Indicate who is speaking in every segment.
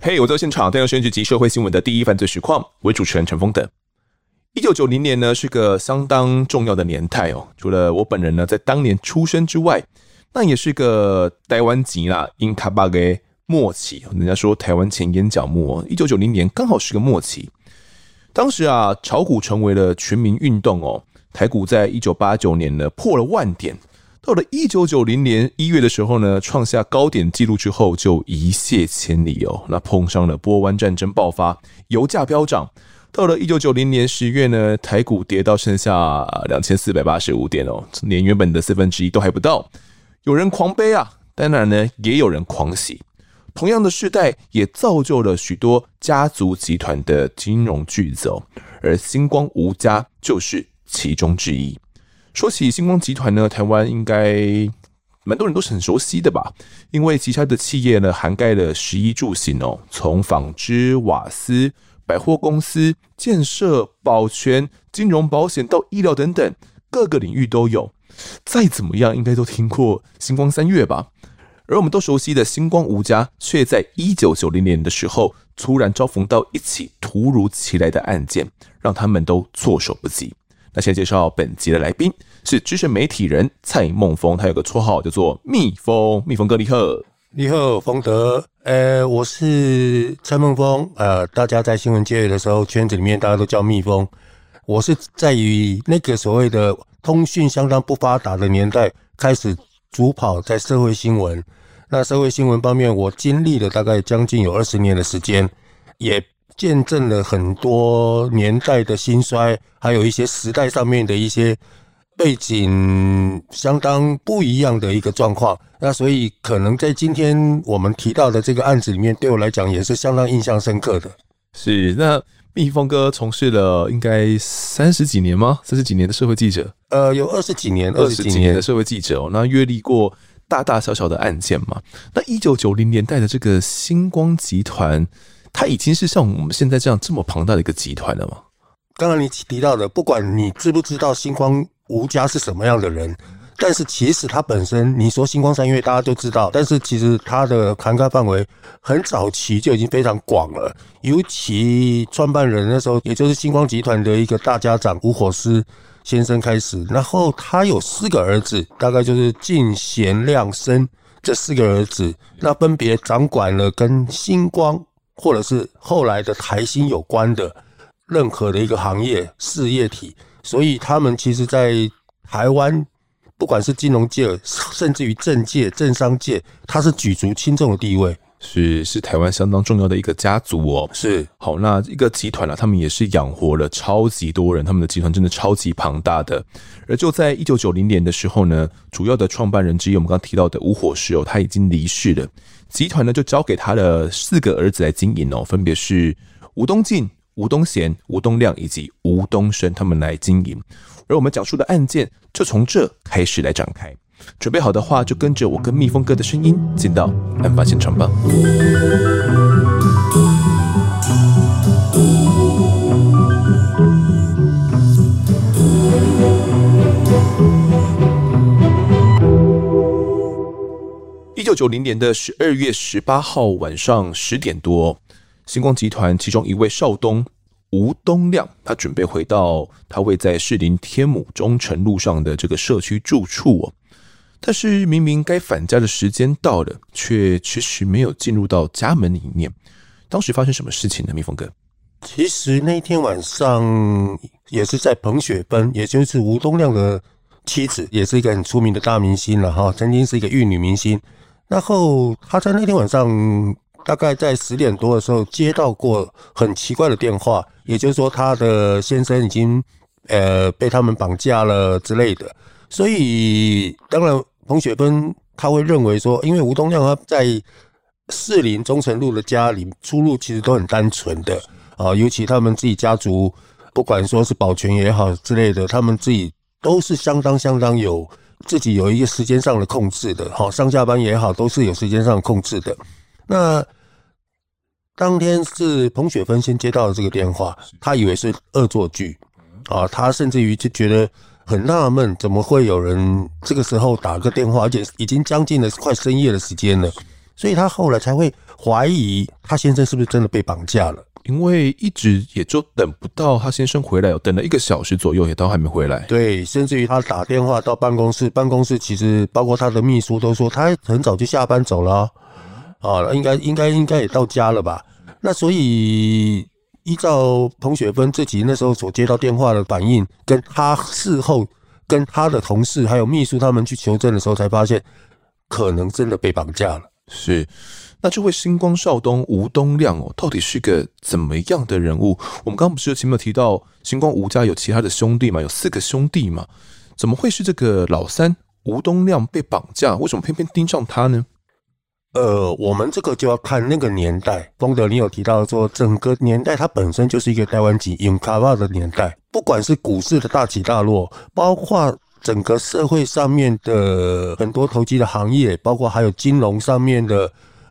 Speaker 1: 嘿我在现场，带有选举及社会新闻的第一犯罪实况，为主持人陈峰等。一九九零年呢，是个相当重要的年代哦。除了我本人呢，在当年出生之外，那也是个台湾籍啦，因卡巴个末期。人家说台湾钱淹脚目哦，一九九零年刚好是个末期。当时啊，炒股成为了全民运动哦。台股在一九八九年呢，破了万点。到了一九九零年一月的时候呢，创下高点记录之后就一泻千里哦。那碰上了波湾战争爆发，油价飙涨。到了一九九零年十月呢，台股跌到剩下两千四百八十五点哦，连原本的四分之一都还不到。有人狂悲啊，当然呢，也有人狂喜。同样的世代也造就了许多家族集团的金融巨子哦，而星光吴家就是其中之一。说起星光集团呢，台湾应该蛮多人都是很熟悉的吧？因为旗下的企业呢，涵盖了十一住行哦，从纺织、瓦斯、百货公司、建设、保全、金融保险到医疗等等，各个领域都有。再怎么样，应该都听过星光三月吧？而我们都熟悉的星光吴家，却在一九九零年的时候，突然遭逢到一起突如其来的案件，让他们都措手不及。那先介绍本集的来宾是资深媒体人蔡孟峰，他有个绰号叫做蜜蜂，蜜蜂哥你好，
Speaker 2: 你好，冯德，呃，我是蔡孟峰，呃，大家在新闻界的时候，圈子里面大家都叫蜜蜂。我是在于那个所谓的通讯相当不发达的年代，开始主跑在社会新闻。那社会新闻方面，我经历了大概将近有二十年的时间，也。见证了很多年代的兴衰，还有一些时代上面的一些背景相当不一样的一个状况。那所以可能在今天我们提到的这个案子里面，对我来讲也是相当印象深刻的。
Speaker 1: 是，那蜜蜂哥从事了应该三十几年吗？三十几年的社会记者？
Speaker 2: 呃，有二十几年，
Speaker 1: 二十几年的社会记者哦。那阅历过大大小小的案件嘛？那一九九零年代的这个星光集团。它已经是像我们现在这样这么庞大的一个集团了吗？
Speaker 2: 刚刚你提到的，不管你知不知道星光吴家是什么样的人，但是其实他本身，你说星光三越大家都知道，但是其实它的涵盖范围很早期就已经非常广了。尤其创办人那时候，也就是星光集团的一个大家长吴火狮先生开始，然后他有四个儿子，大概就是进贤亮生这四个儿子，那分别掌管了跟星光。或者是后来的台新有关的任何的一个行业事业体，所以他们其实，在台湾，不管是金融界，甚至于政界、政商界，他是举足轻重的地位。
Speaker 1: 是是台湾相当重要的一个家族哦。
Speaker 2: 是
Speaker 1: 好，那一个集团啊，他们也是养活了超级多人，他们的集团真的超级庞大的。而就在一九九零年的时候呢，主要的创办人之一，我们刚刚提到的吴火石哦，他已经离世了，集团呢就交给他的四个儿子来经营哦，分别是吴东进、吴东贤、吴东亮以及吴东升，他们来经营。而我们讲述的案件就从这开始来展开。准备好的话，就跟着我跟蜜蜂哥的声音进到案发现场吧。九九零年的十二月十八号晚上十点多，星光集团其中一位少东吴东亮，他准备回到他位在士林天母忠诚路上的这个社区住处哦。但是明明该返家的时间到了，却迟迟没有进入到家门里面。当时发生什么事情呢？蜜蜂哥，
Speaker 2: 其实那天晚上也是在彭雪芬，也就是吴东亮的妻子，也是一个很出名的大明星了哈，曾经是一个玉女明星。然后他在那天晚上大概在十点多的时候接到过很奇怪的电话，也就是说他的先生已经呃被他们绑架了之类的。所以，当然，彭雪芬他会认为说，因为吴东亮他在士林忠诚路的家里出入其实都很单纯的啊，尤其他们自己家族，不管说是保全也好之类的，他们自己都是相当相当有自己有一个时间上的控制的，好，上下班也好，都是有时间上控制的。那当天是彭雪芬先接到了这个电话，她以为是恶作剧啊，她甚至于就觉得。很纳闷，怎么会有人这个时候打个电话，而且已经将近了快深夜的时间了，所以她后来才会怀疑她先生是不是真的被绑架了。
Speaker 1: 因为一直也就等不到他先生回来，等了一个小时左右，也都还没回来。
Speaker 2: 对，甚至于他打电话到办公室，办公室其实包括他的秘书都说他很早就下班走了，啊，应该应该应该也到家了吧？那所以依照彭雪芬自己那时候所接到电话的反应，跟他事后跟他的同事还有秘书他们去求证的时候，才发现可能真的被绑架了。
Speaker 1: 是。那这位星光少东吴东亮哦，到底是个怎么样的人物？我们刚刚不是前面有提到星光吴家有其他的兄弟嘛，有四个兄弟嘛，怎么会是这个老三吴东亮被绑架？为什么偏偏盯上他呢？
Speaker 2: 呃，我们这个就要看那个年代。丰德，你有提到说，整个年代它本身就是一个台湾籍用卡巴的年代，不管是股市的大起大落，包括整个社会上面的很多投机的行业，包括还有金融上面的。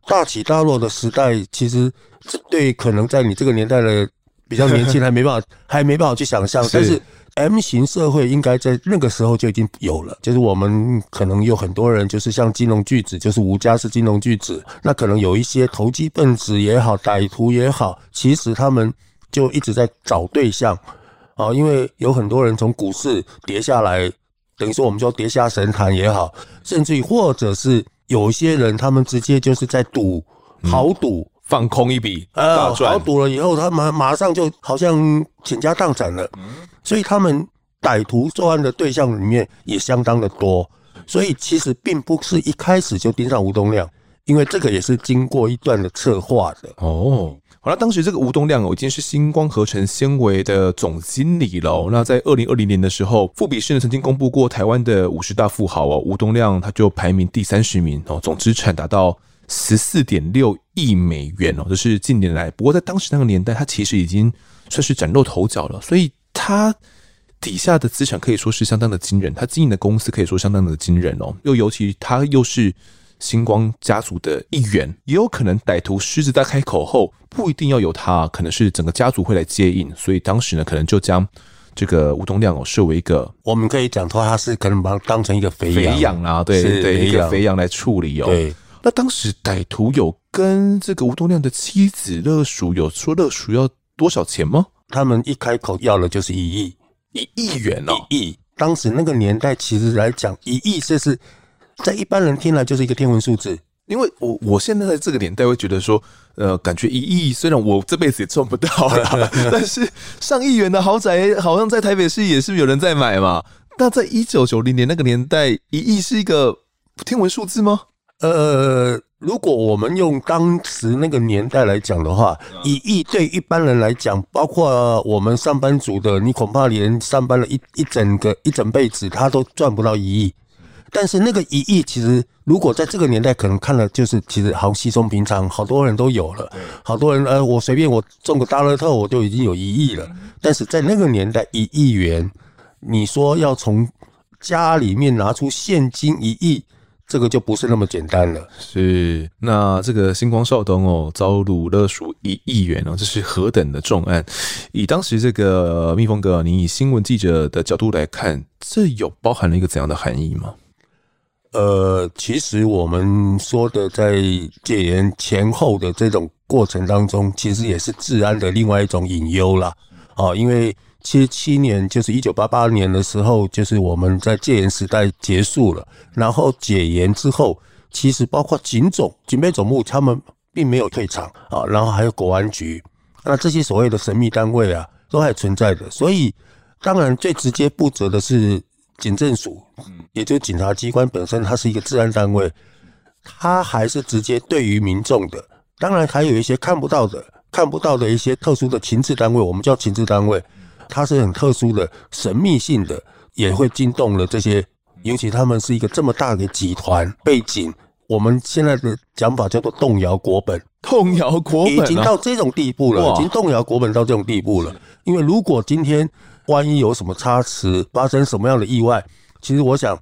Speaker 2: 大起大落的时代，其实这对可能在你这个年代的比较年轻，还没办法，还没办法去想象。但是 M 型社会应该在那个时候就已经有了，就是我们可能有很多人，就是像金融巨子，就是吴家是金融巨子，那可能有一些投机分子也好，歹徒也好，其实他们就一直在找对象啊，因为有很多人从股市跌下来，等于说我们说跌下神坛也好，甚至于或者是。有些人他们直接就是在赌，豪赌、嗯、
Speaker 1: 放空一笔
Speaker 2: 呃，豪赌了以后，他马马上就好像倾家荡产了。所以他们歹徒作案的对象里面也相当的多。所以其实并不是一开始就盯上吴东亮，因为这个也是经过一段的策划的
Speaker 1: 哦。好了，当时这个吴东亮哦，已经是星光合成纤维的总经理了。那在二零二零年的时候，富比士呢曾经公布过台湾的五十大富豪哦，吴东亮他就排名第三十名哦，总资产达到十四点六亿美元哦，这是近年来。不过在当时那个年代，他其实已经算是崭露头角了，所以他底下的资产可以说是相当的惊人，他经营的公司可以说相当的惊人哦，又尤其他又是。星光家族的一员，也有可能歹徒狮子大开口后，不一定要有他，可能是整个家族会来接应，所以当时呢，可能就将这个吴东亮哦设为一个，
Speaker 2: 我们可以讲说他是可能把他当成一个肥羊
Speaker 1: 肥羊啊，对对，一个肥羊来处理哦。
Speaker 2: 对，
Speaker 1: 那当时歹徒有跟这个吴东亮的妻子乐淑有说乐淑要多少钱吗？
Speaker 2: 他们一开口要的就是一亿，
Speaker 1: 一亿元哦，
Speaker 2: 一亿。当时那个年代其实来讲，一亿这是。在一般人听来就是一个天文数字，
Speaker 1: 因为我我现在在这个年代会觉得说，呃，感觉一亿虽然我这辈子也赚不到了，但是上亿元的豪宅好像在台北市也是有人在买嘛。那在一九九零年那个年代，一亿是一个天文数字吗？
Speaker 2: 呃，如果我们用当时那个年代来讲的话，一亿对一般人来讲，包括我们上班族的，你恐怕连上班了一一整个一整辈子，他都赚不到一亿。但是那个一亿，其实如果在这个年代，可能看了就是其实好稀松平常，好多人都有了，好多人呃，我随便我中个大乐透，我就已经有一亿了。但是在那个年代，一亿元，你说要从家里面拿出现金一亿，这个就不是那么简单了。
Speaker 1: 是，那这个星光少东哦，遭掳勒赎一亿元哦，这是何等的重案？以当时这个蜜蜂哥，你以新闻记者的角度来看，这有包含了一个怎样的含义吗？
Speaker 2: 呃，其实我们说的在戒严前后的这种过程当中，其实也是治安的另外一种隐忧啦。啊，因为七七年就是一九八八年的时候，就是我们在戒严时代结束了，然后解严之后，其实包括警总、警备总部，他们并没有退场啊，然后还有国安局，那这些所谓的神秘单位啊，都还存在的。所以，当然最直接负责的是。警政署，也就是警察机关本身，它是一个治安单位，它还是直接对于民众的。当然，还有一些看不到的、看不到的一些特殊的情治单位，我们叫情治单位，它是很特殊的、神秘性的，也会惊动了这些。尤其他们是一个这么大的集团背景，我们现在的讲法叫做动摇国本，
Speaker 1: 动摇国本、啊、
Speaker 2: 已经到这种地步了，已经动摇国本到这种地步了。因为如果今天万一有什么差池，发生什么样的意外，其实我想，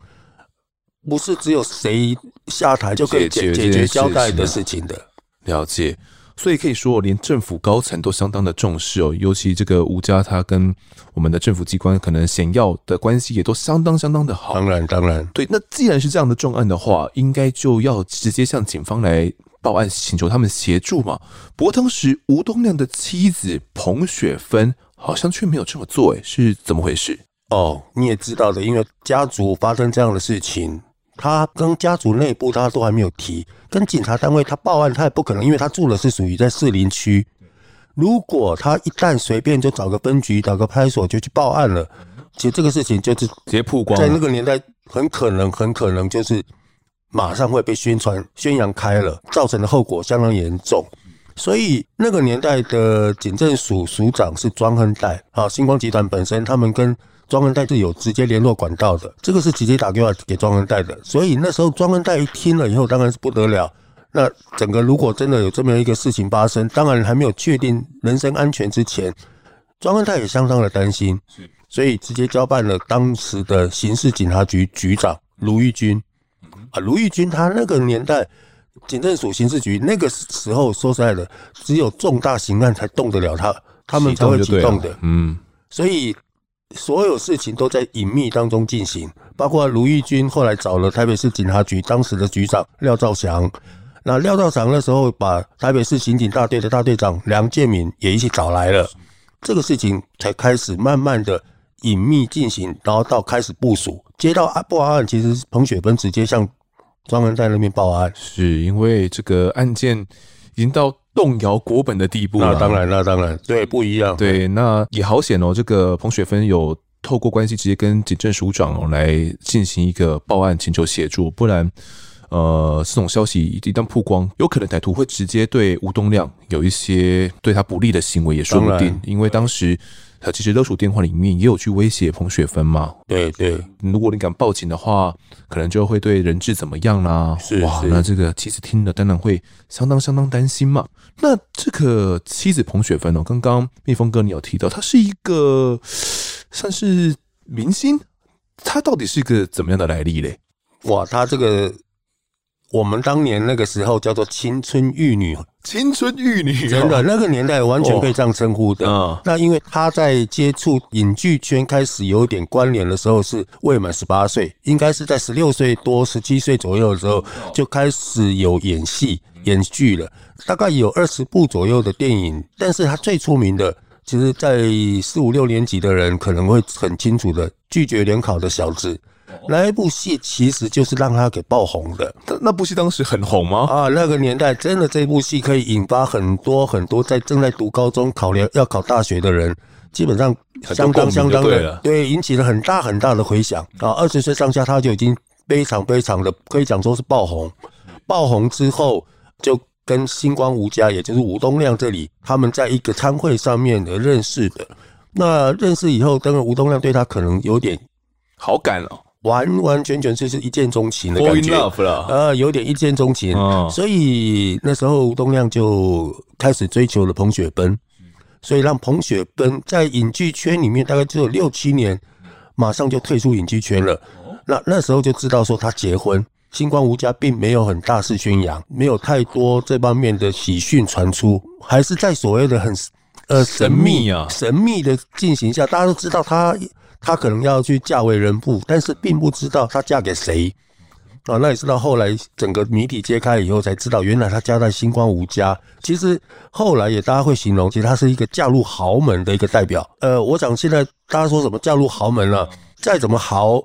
Speaker 2: 不是只有谁下台就可以解解决交代的事情的。
Speaker 1: 了解，所以可以说，连政府高层都相当的重视哦。尤其这个吴家，他跟我们的政府机关可能显要的关系也都相当相当的好。
Speaker 2: 当然，当然，
Speaker 1: 对。那既然是这样的重案的话，应该就要直接向警方来报案请求他们协助嘛。不过当时吴东亮的妻子彭雪芬好像却没有这么做，诶，是怎么回事？
Speaker 2: 哦，你也知道的，因为家族发生这样的事情，他跟家族内部他都还没有提，跟警察单位他报案，他也不可能，因为他住的是属于在士林区。如果他一旦随便就找个分局、找个派出所就去报案了，其实这个事情就是直
Speaker 1: 接曝光，
Speaker 2: 在那个年代很可能、很可能就是马上会被宣传、宣扬开了，造成的后果相当严重。所以那个年代的警政署署长是庄亨岱啊，星光集团本身他们跟庄亨岱是有直接联络管道的，这个是直接打电话给庄亨岱的。所以那时候庄亨岱一听了以后，当然是不得了。那整个如果真的有这么一个事情发生，当然还没有确定人身安全之前，庄亨岱也相当的担心，所以直接交办了当时的刑事警察局局长卢玉军。啊，卢玉军他那个年代，警政署刑事局那个时候说实在的，只有重大刑案才动得了他，他们才会启动的。嗯，所以所有事情都在隐秘当中进行，包括卢玉军后来找了台北市警察局当时的局长廖兆祥。那廖兆祥那时候把台北市刑警大队的大队长梁建敏也一起找来了，这个事情才开始慢慢的隐秘进行，然后到开始部署。接到阿布阿案，其实彭雪芬直接向庄亨岱那边报案，
Speaker 1: 是因为这个案件已经到动摇国本的地步了。
Speaker 2: 那当然，那当然，对，不一样。
Speaker 1: 对，那也好险哦，这个彭雪芬有透过关系直接跟警政署长来进行一个报案，请求协助，不然。呃，这种消息一旦曝光，有可能歹徒会直接对吴东亮有一些对他不利的行为，也说不定。因为当时他其实勒索电话里面也有去威胁彭雪芬嘛。
Speaker 2: 对对，
Speaker 1: 如果你敢报警的话，可能就会对人质怎么样啦。
Speaker 2: 是
Speaker 1: 哇，那这个妻子听了当然会相当相当担心嘛。那这个妻子彭雪芬哦，刚刚蜜蜂哥你有提到，她是一个算是明星，他到底是一个怎么样的来历嘞？
Speaker 2: 哇，他这个。我们当年那个时候叫做青春玉女，
Speaker 1: 青春玉女，
Speaker 2: 真的那个年代完全可以这样称呼的。
Speaker 1: 哦、
Speaker 2: 那因为她在接触影剧圈开始有点关联的时候是未满十八岁，应该是在十六岁多、十七岁左右的时候就开始有演戏、演剧了，大概有二十部左右的电影。但是她最出名的，其实，在四五六年级的人可能会很清楚的，拒绝联考的小子。那一部戏其实就是让他给爆红的。
Speaker 1: 那那部戏当时很红吗？
Speaker 2: 啊，那个年代真的这部戏可以引发很多很多在正在读高中、考联要考大学的人，基本上相当相当的对，引起了很大很大的回响啊。二十岁上下他就已经非常非常的可以讲说是爆红。爆红之后就跟星光吴家，也就是吴东亮这里，他们在一个餐会上面的认识的。那认识以后，当然吴东亮对他可能有点
Speaker 1: 好感了。
Speaker 2: 完完全全就是一见钟情的感觉，呃，有点一见钟情，所以那时候吴东亮就开始追求了彭雪芬，所以让彭雪芬在影剧圈里面大概只有六七年，马上就退出影剧圈了。那那时候就知道说他结婚，星光无家并没有很大肆宣扬，没有太多这方面的喜讯传出，还是在所谓的很呃神秘啊。神秘的进行下，大家都知道他。她可能要去嫁为人妇，但是并不知道她嫁给谁啊。那也是到后来整个谜底揭开以后，才知道原来她家在星光无家。其实后来也大家会形容，其实她是一个嫁入豪门的一个代表。呃，我想现在大家说什么嫁入豪门了，再怎么豪。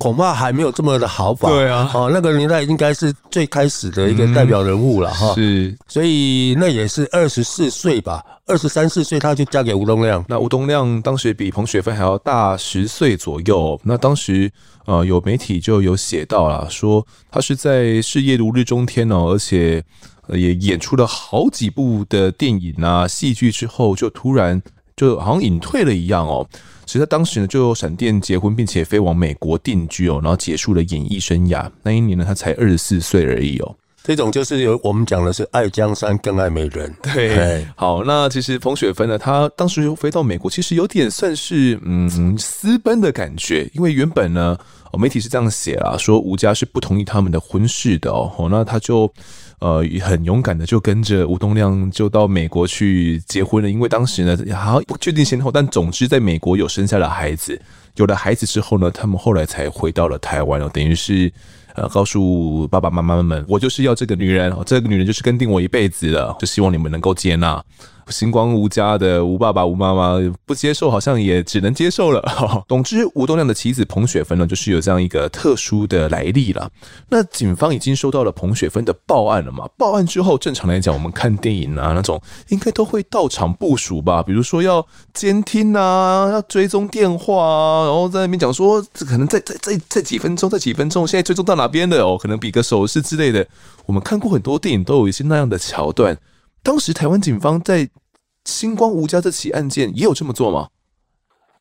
Speaker 2: 恐怕还没有这么的好吧。
Speaker 1: 对啊，
Speaker 2: 哦，那个年代应该是最开始的一个代表人物了哈。
Speaker 1: 是，
Speaker 2: 所以那也是二十四岁吧，二十三四岁他就嫁给吴东亮。
Speaker 1: 那吴东亮当时比彭雪芬还要大十岁左右。那当时呃有媒体就有写到了，说他是在事业如日中天哦，而且也演出了好几部的电影啊、戏剧之后，就突然就好像隐退了一样哦。其实他当时呢就闪电结婚，并且飞往美国定居哦，然后结束了演艺生涯。那一年呢，他才二十四岁而已哦。
Speaker 2: 这种就是有我们讲的是爱江山更爱美人。
Speaker 1: 对，好，那其实彭雪芬呢，她当时又飞到美国，其实有点算是嗯私奔的感觉，因为原本呢，媒体是这样写啦，说吴家是不同意他们的婚事的哦。那他就。呃，很勇敢的就跟着吴东亮就到美国去结婚了，因为当时呢，好像不确定先后，但总之在美国有生下了孩子，有了孩子之后呢，他们后来才回到了台湾哦，等于是呃，告诉爸爸妈妈们，我就是要这个女人，这个女人就是跟定我一辈子的，就希望你们能够接纳。星光吴家的吴爸爸、吴妈妈不接受，好像也只能接受了。总之，吴东亮的妻子彭雪芬呢，就是有这样一个特殊的来历了。那警方已经收到了彭雪芬的报案了嘛？报案之后，正常来讲，我们看电影啊，那种应该都会到场部署吧？比如说要监听啊，要追踪电话啊，然后在那边讲说，这可能在在在在几分钟，在几分钟，现在追踪到哪边的哦？可能比个手势之类的。我们看过很多电影，都有一些那样的桥段。当时台湾警方在星光吴家这起案件也有这么做吗？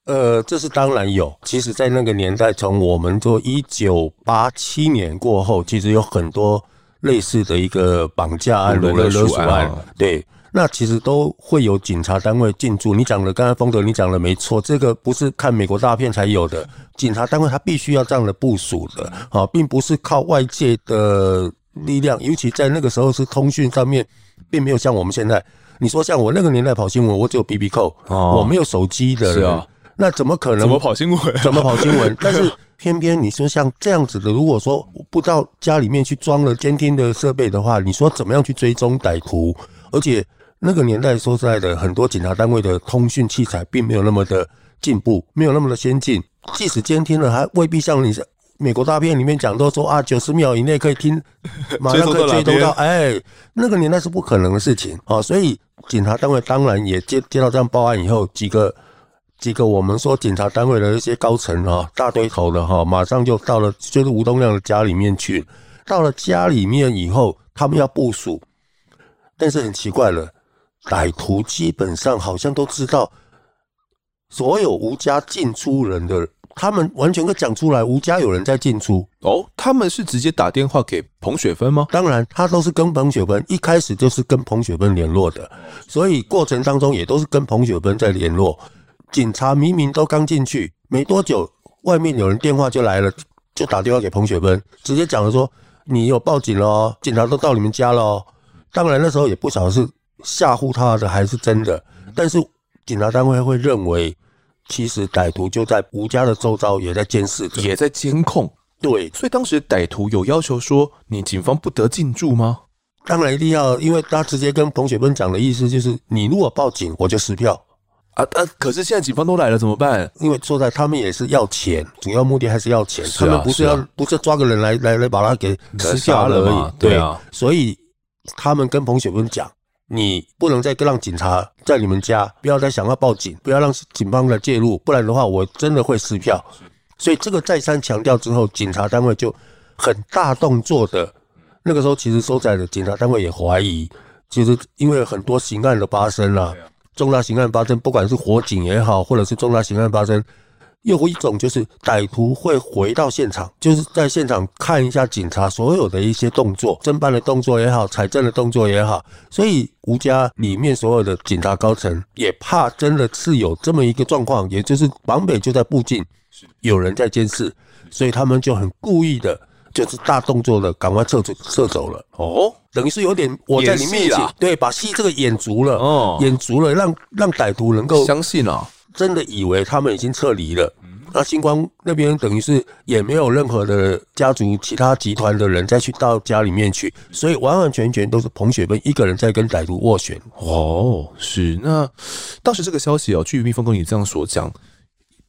Speaker 2: 呃，这是当然有。其实，在那个年代，从我们做一九八七年过后，其实有很多类似的一个绑架案、勒勒索案。对，那其实都会有警察单位进驻。你讲的，刚才风德你讲的没错，这个不是看美国大片才有的。警察单位他必须要这样的部署的啊，并不是靠外界的力量。尤其在那个时候，是通讯上面。并没有像我们现在，你说像我那个年代跑新闻，我只有 BB Call，我没有手机的，是啊，那怎么可能？
Speaker 1: 怎么跑新闻？
Speaker 2: 怎么跑新闻？但是偏偏你说像这样子的，如果说不到家里面去装了监听的设备的话，你说怎么样去追踪歹徒？而且那个年代说实在的，很多警察单位的通讯器材并没有那么的进步，没有那么的先进，即使监听了，还未必像你。美国大片里面讲都说啊，九十秒以内可以听，马上可以追踪到，哎，那个年代是不可能的事情啊，所以警察单位当然也接接到这样报案以后，几个几个我们说警察单位的一些高层啊，大堆头的哈，马上就到了就是吴东亮的家里面去，到了家里面以后，他们要部署，但是很奇怪了，歹徒基本上好像都知道所有吴家进出人的。他们完全可以讲出来，吴家有人在进出
Speaker 1: 哦。他们是直接打电话给彭雪芬吗？
Speaker 2: 当然，他都是跟彭雪芬一开始就是跟彭雪芬联络的，所以过程当中也都是跟彭雪芬在联络。警察明明都刚进去没多久，外面有人电话就来了，就打电话给彭雪芬，直接讲了说：“你有报警了，警察都到你们家了。”当然那时候也不晓得是吓唬他的还是真的，但是警察单位会认为。其实歹徒就在吴家的周遭，也在监视，
Speaker 1: 也在监控。
Speaker 2: 对，
Speaker 1: 所以当时歹徒有要求说，你警方不得进驻吗？
Speaker 2: 当然一定要，因为他直接跟彭雪芬讲的意思就是，你如果报警，我就撕票
Speaker 1: 啊啊！可是现在警方都来了，怎么办？
Speaker 2: 因为说在他们也是要钱，主要目的还是要钱，他们不是要不是抓个人来来来把他给撕票了而已。对啊，所以他们跟彭雪芬讲。你不能再让警察在你们家，不要再想要报警，不要让警方来介入，不然的话，我真的会撕票。所以这个再三强调之后，警察单位就很大动作的。那个时候，其实收在的警察单位也怀疑，其实因为很多刑案的发生啊，重大刑案发生，不管是火警也好，或者是重大刑案发生。又一种就是歹徒会回到现场，就是在现场看一下警察所有的一些动作，侦办的动作也好，财政的动作也好。所以吴家里面所有的警察高层也怕真的是有这么一个状况，也就是绑匪就在附近，有人在监视，所以他们就很故意的，就是大动作的赶快撤走撤走了。哦，等于是有点我在里面演，对，把戏这个演足了，哦，演足了，让让歹徒能够
Speaker 1: 相信啊。
Speaker 2: 真的以为他们已经撤离了，那星光那边等于是也没有任何的家族、其他集团的人再去到家里面去，所以完完全全都是彭雪芬一个人在跟歹徒斡旋。
Speaker 1: 哦，是。那当时这个消息哦，据蜜蜂跟你这样所讲，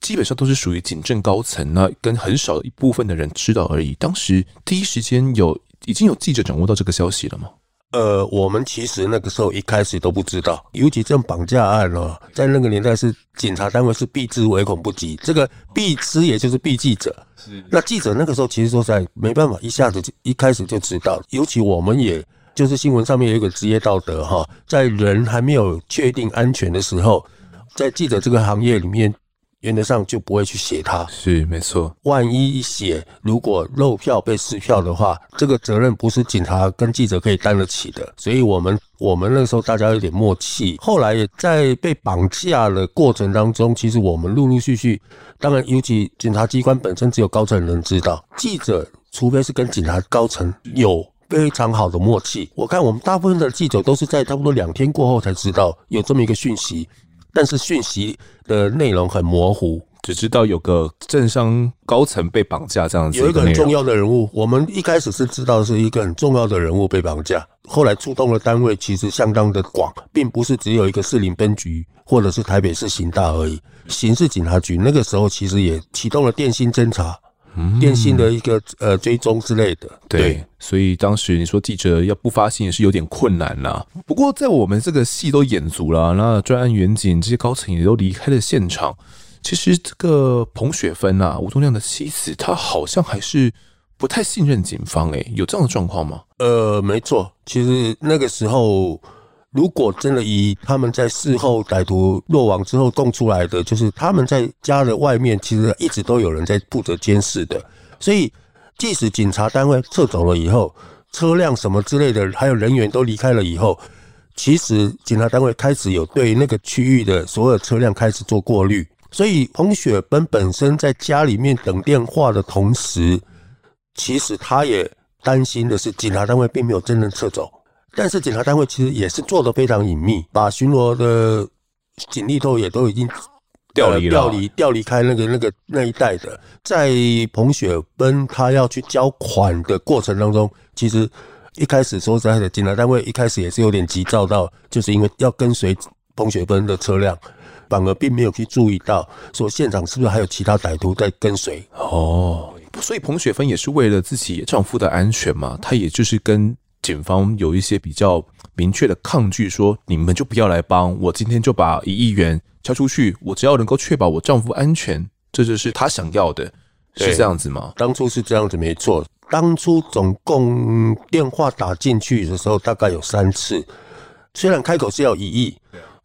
Speaker 1: 基本上都是属于警政高层，那跟很少一部分的人知道而已。当时第一时间有已经有记者掌握到这个消息了吗？
Speaker 2: 呃，我们其实那个时候一开始都不知道，尤其这种绑架案哦，在那个年代是警察单位是避之唯恐不及。这个避之也就是避记者，是那记者那个时候其实说实在没办法一下子就一开始就知道，尤其我们也就是新闻上面有一个职业道德哈，在人还没有确定安全的时候，在记者这个行业里面。原则上就不会去写他，
Speaker 1: 是没错。
Speaker 2: 万一一写，如果漏票被撕票的话，这个责任不是警察跟记者可以担得起的。所以，我们我们那时候大家有点默契。后来也在被绑架的过程当中，其实我们陆陆续续，当然，尤其检察机关本身只有高层人知道，记者除非是跟警察高层有非常好的默契。我看我们大部分的记者都是在差不多两天过后才知道有这么一个讯息。但是讯息的内容很模糊，
Speaker 1: 只知道有个政商高层被绑架这样子。
Speaker 2: 有一个很重要的人物，我们一开始是知道是一个很重要的人物被绑架，后来出动的单位其实相当的广，并不是只有一个士林分局或者是台北市刑大而已，刑事警察局那个时候其实也启动了电信侦查。电信的一个呃追踪之类的，
Speaker 1: 对，对，所以当时你说记者要不发信也是有点困难啦。不过在我们这个戏都演足了，那专案员警这些高层也都离开了现场。其实这个彭雪芬啊，吴宗亮的妻子，她好像还是不太信任警方，诶，有这样的状况吗？
Speaker 2: 呃，没错，其实那个时候。如果真的以他们在事后歹徒落网之后供出来的，就是他们在家的外面，其实一直都有人在负责监视的。所以，即使警察单位撤走了以后，车辆什么之类的，还有人员都离开了以后，其实警察单位开始有对那个区域的所有车辆开始做过滤。所以，彭雪芬本身在家里面等电话的同时，其实他也担心的是，警察单位并没有真正撤走。但是检察单位其实也是做的非常隐秘，把巡逻的警力都也都已经
Speaker 1: 调离了，调
Speaker 2: 离调离开那个那个那一带的。在彭雪芬他要去交款的过程当中，其实一开始说实在的，警察单位一开始也是有点急躁到，就是因为要跟随彭雪芬的车辆，反而并没有去注意到说现场是不是还有其他歹徒在跟随。
Speaker 1: 哦，所以彭雪芬也是为了自己丈夫的安全嘛，她也就是跟。警方有一些比较明确的抗拒，说你们就不要来帮我，今天就把一亿元交出去，我只要能够确保我丈夫安全，这就是他想要的，是这样子吗？
Speaker 2: 当初是这样子，没错。当初总共电话打进去的时候，大概有三次，虽然开口是要一亿，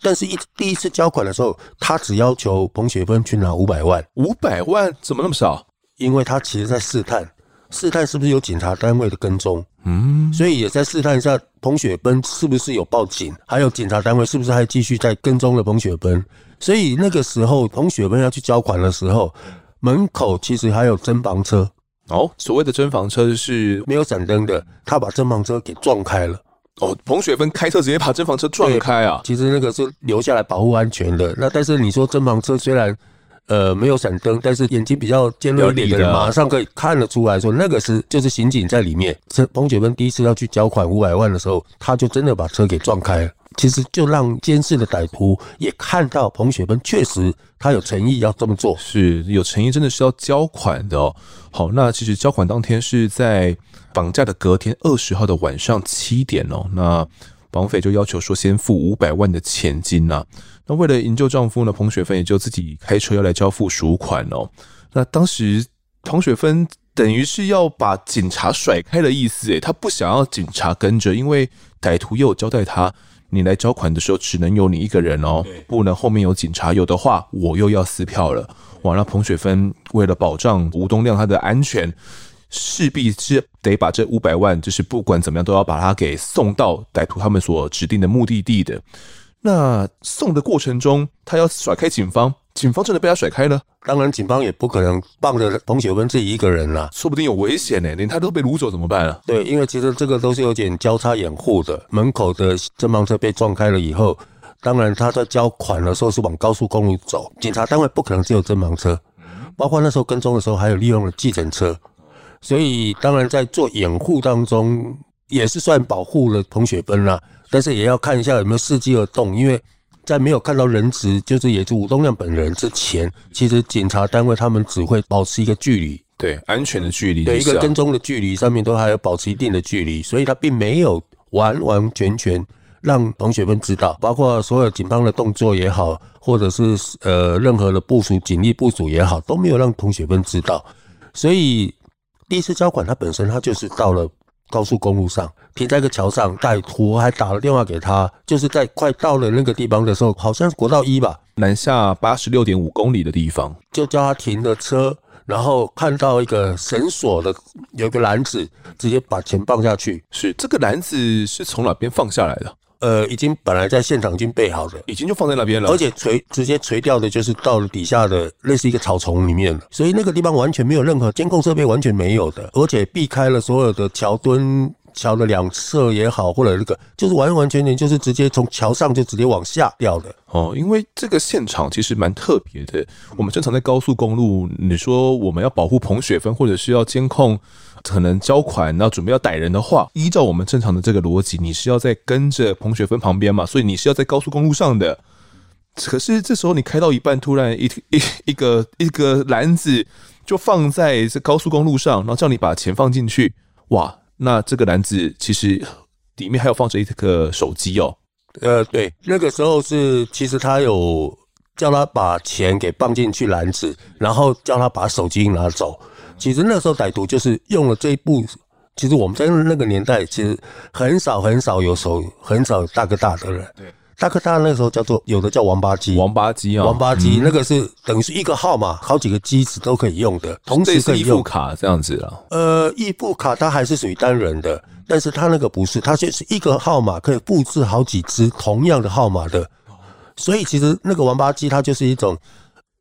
Speaker 2: 但是一第一次交款的时候，他只要求彭雪芬去拿五百万，
Speaker 1: 五百万怎么那么少？
Speaker 2: 因为他其实在试探。试探是不是有警察单位的跟踪，嗯，所以也在试探一下彭雪芬是不是有报警，还有警察单位是不是还继续在跟踪了彭雪芬。所以那个时候彭雪芬要去交款的时候，门口其实还有侦防车。
Speaker 1: 哦，所谓的侦防车是
Speaker 2: 没有闪灯的，他把侦防车给撞开了。
Speaker 1: 哦，彭雪芬开车直接把侦防车撞开啊？
Speaker 2: 其实那个是留下来保护安全的。那但是你说侦防车虽然。呃，没有闪灯，但是眼睛比较尖锐一点的人，马上可以看得出来说，那个是就是刑警在里面。这彭雪芬第一次要去交款五百万的时候，他就真的把车给撞开了。其实就让监视的歹徒也看到彭雪芬确实他有诚意要这么做，
Speaker 1: 是有诚意，真的是要交款的哦。好，那其实交款当天是在绑架的隔天二十号的晚上七点哦。那绑匪就要求说先付五百万的钱金呐、啊。那为了营救丈夫呢，彭雪芬也就自己开车要来交付赎款哦。那当时彭雪芬等于是要把警察甩开的意思，诶，她不想要警察跟着，因为歹徒又有交代他，你来交款的时候只能有你一个人哦，不能后面有警察，有的话我又要撕票了。哇，那彭雪芬为了保障吴东亮他的安全，势必是得把这五百万，就是不管怎么样都要把他给送到歹徒他们所指定的目的地的。那送的过程中，他要甩开警方，警方真的被他甩开了。
Speaker 2: 当然，警方也不可能傍着彭雪芬自己一个人啦，
Speaker 1: 说不定有危险呢，连他都被掳走怎么办啊？
Speaker 2: 对，因为其实这个都是有点交叉掩护的。门口的侦防车被撞开了以后，当然他在交款的时候是往高速公路走，警察单位不可能只有侦防车，包括那时候跟踪的时候还有利用了计程车，所以当然在做掩护当中也是算保护了彭雪芬啦。但是也要看一下有没有伺机而动，因为在没有看到人质，就是也是吴东亮本人之前，其实警察单位他们只会保持一个距离，
Speaker 1: 对安全的距离，
Speaker 2: 对一个跟踪的距离上面都还要保持一定的距离，所以他并没有完完全全让彭雪芬知道，包括所有警方的动作也好，或者是呃任何的部署警力部署也好，都没有让彭雪芬知道，所以第一次交管他本身他就是到了。高速公路上停在一个桥上，歹徒还打了电话给他，就是在快到了那个地方的时候，好像是国道一吧，
Speaker 1: 南下八十六点五公里的地方，
Speaker 2: 就叫他停了车，然后看到一个绳索的有一个篮子，直接把钱放下去。
Speaker 1: 是这个篮子是从哪边放下来的？
Speaker 2: 呃，已经本来在现场已经备好的，
Speaker 1: 已经就放在那边了，
Speaker 2: 而且垂直接垂掉的，就是到了底下的类似一个草丛里面了，所以那个地方完全没有任何监控设备，完全没有的，而且避开了所有的桥墩桥的两侧也好，或者那个就是完完全全就是直接从桥上就直接往下掉的
Speaker 1: 哦。因为这个现场其实蛮特别的。我们正常在高速公路，你说我们要保护彭雪芬，或者是要监控可能交款，然后准备要逮人的话，依照我们正常的这个逻辑，你是要在跟着彭雪芬旁边嘛，所以你是要在高速公路上的。可是这时候你开到一半，突然一一一个一个篮子就放在这高速公路上，然后叫你把钱放进去，哇！那这个篮子其实里面还有放着一个手机哦。
Speaker 2: 呃，对，那个时候是其实他有叫他把钱给放进去篮子，然后叫他把手机拿走。其实那时候歹徒就是用了这一步。其实我们在那个年代，其实很少很少有手很少有大哥大的人。对。大哥大那个时候叫做有的叫王八机，
Speaker 1: 王八机啊，
Speaker 2: 王八机那个是等于是一个号码，好几个机子都可以用的，同时可以用。
Speaker 1: 卡这样子啊？
Speaker 2: 呃，易付卡它还是属于单人的，但是它那个不是，它就是一个号码可以复制好几只同样的号码的，所以其实那个王八机它就是一种。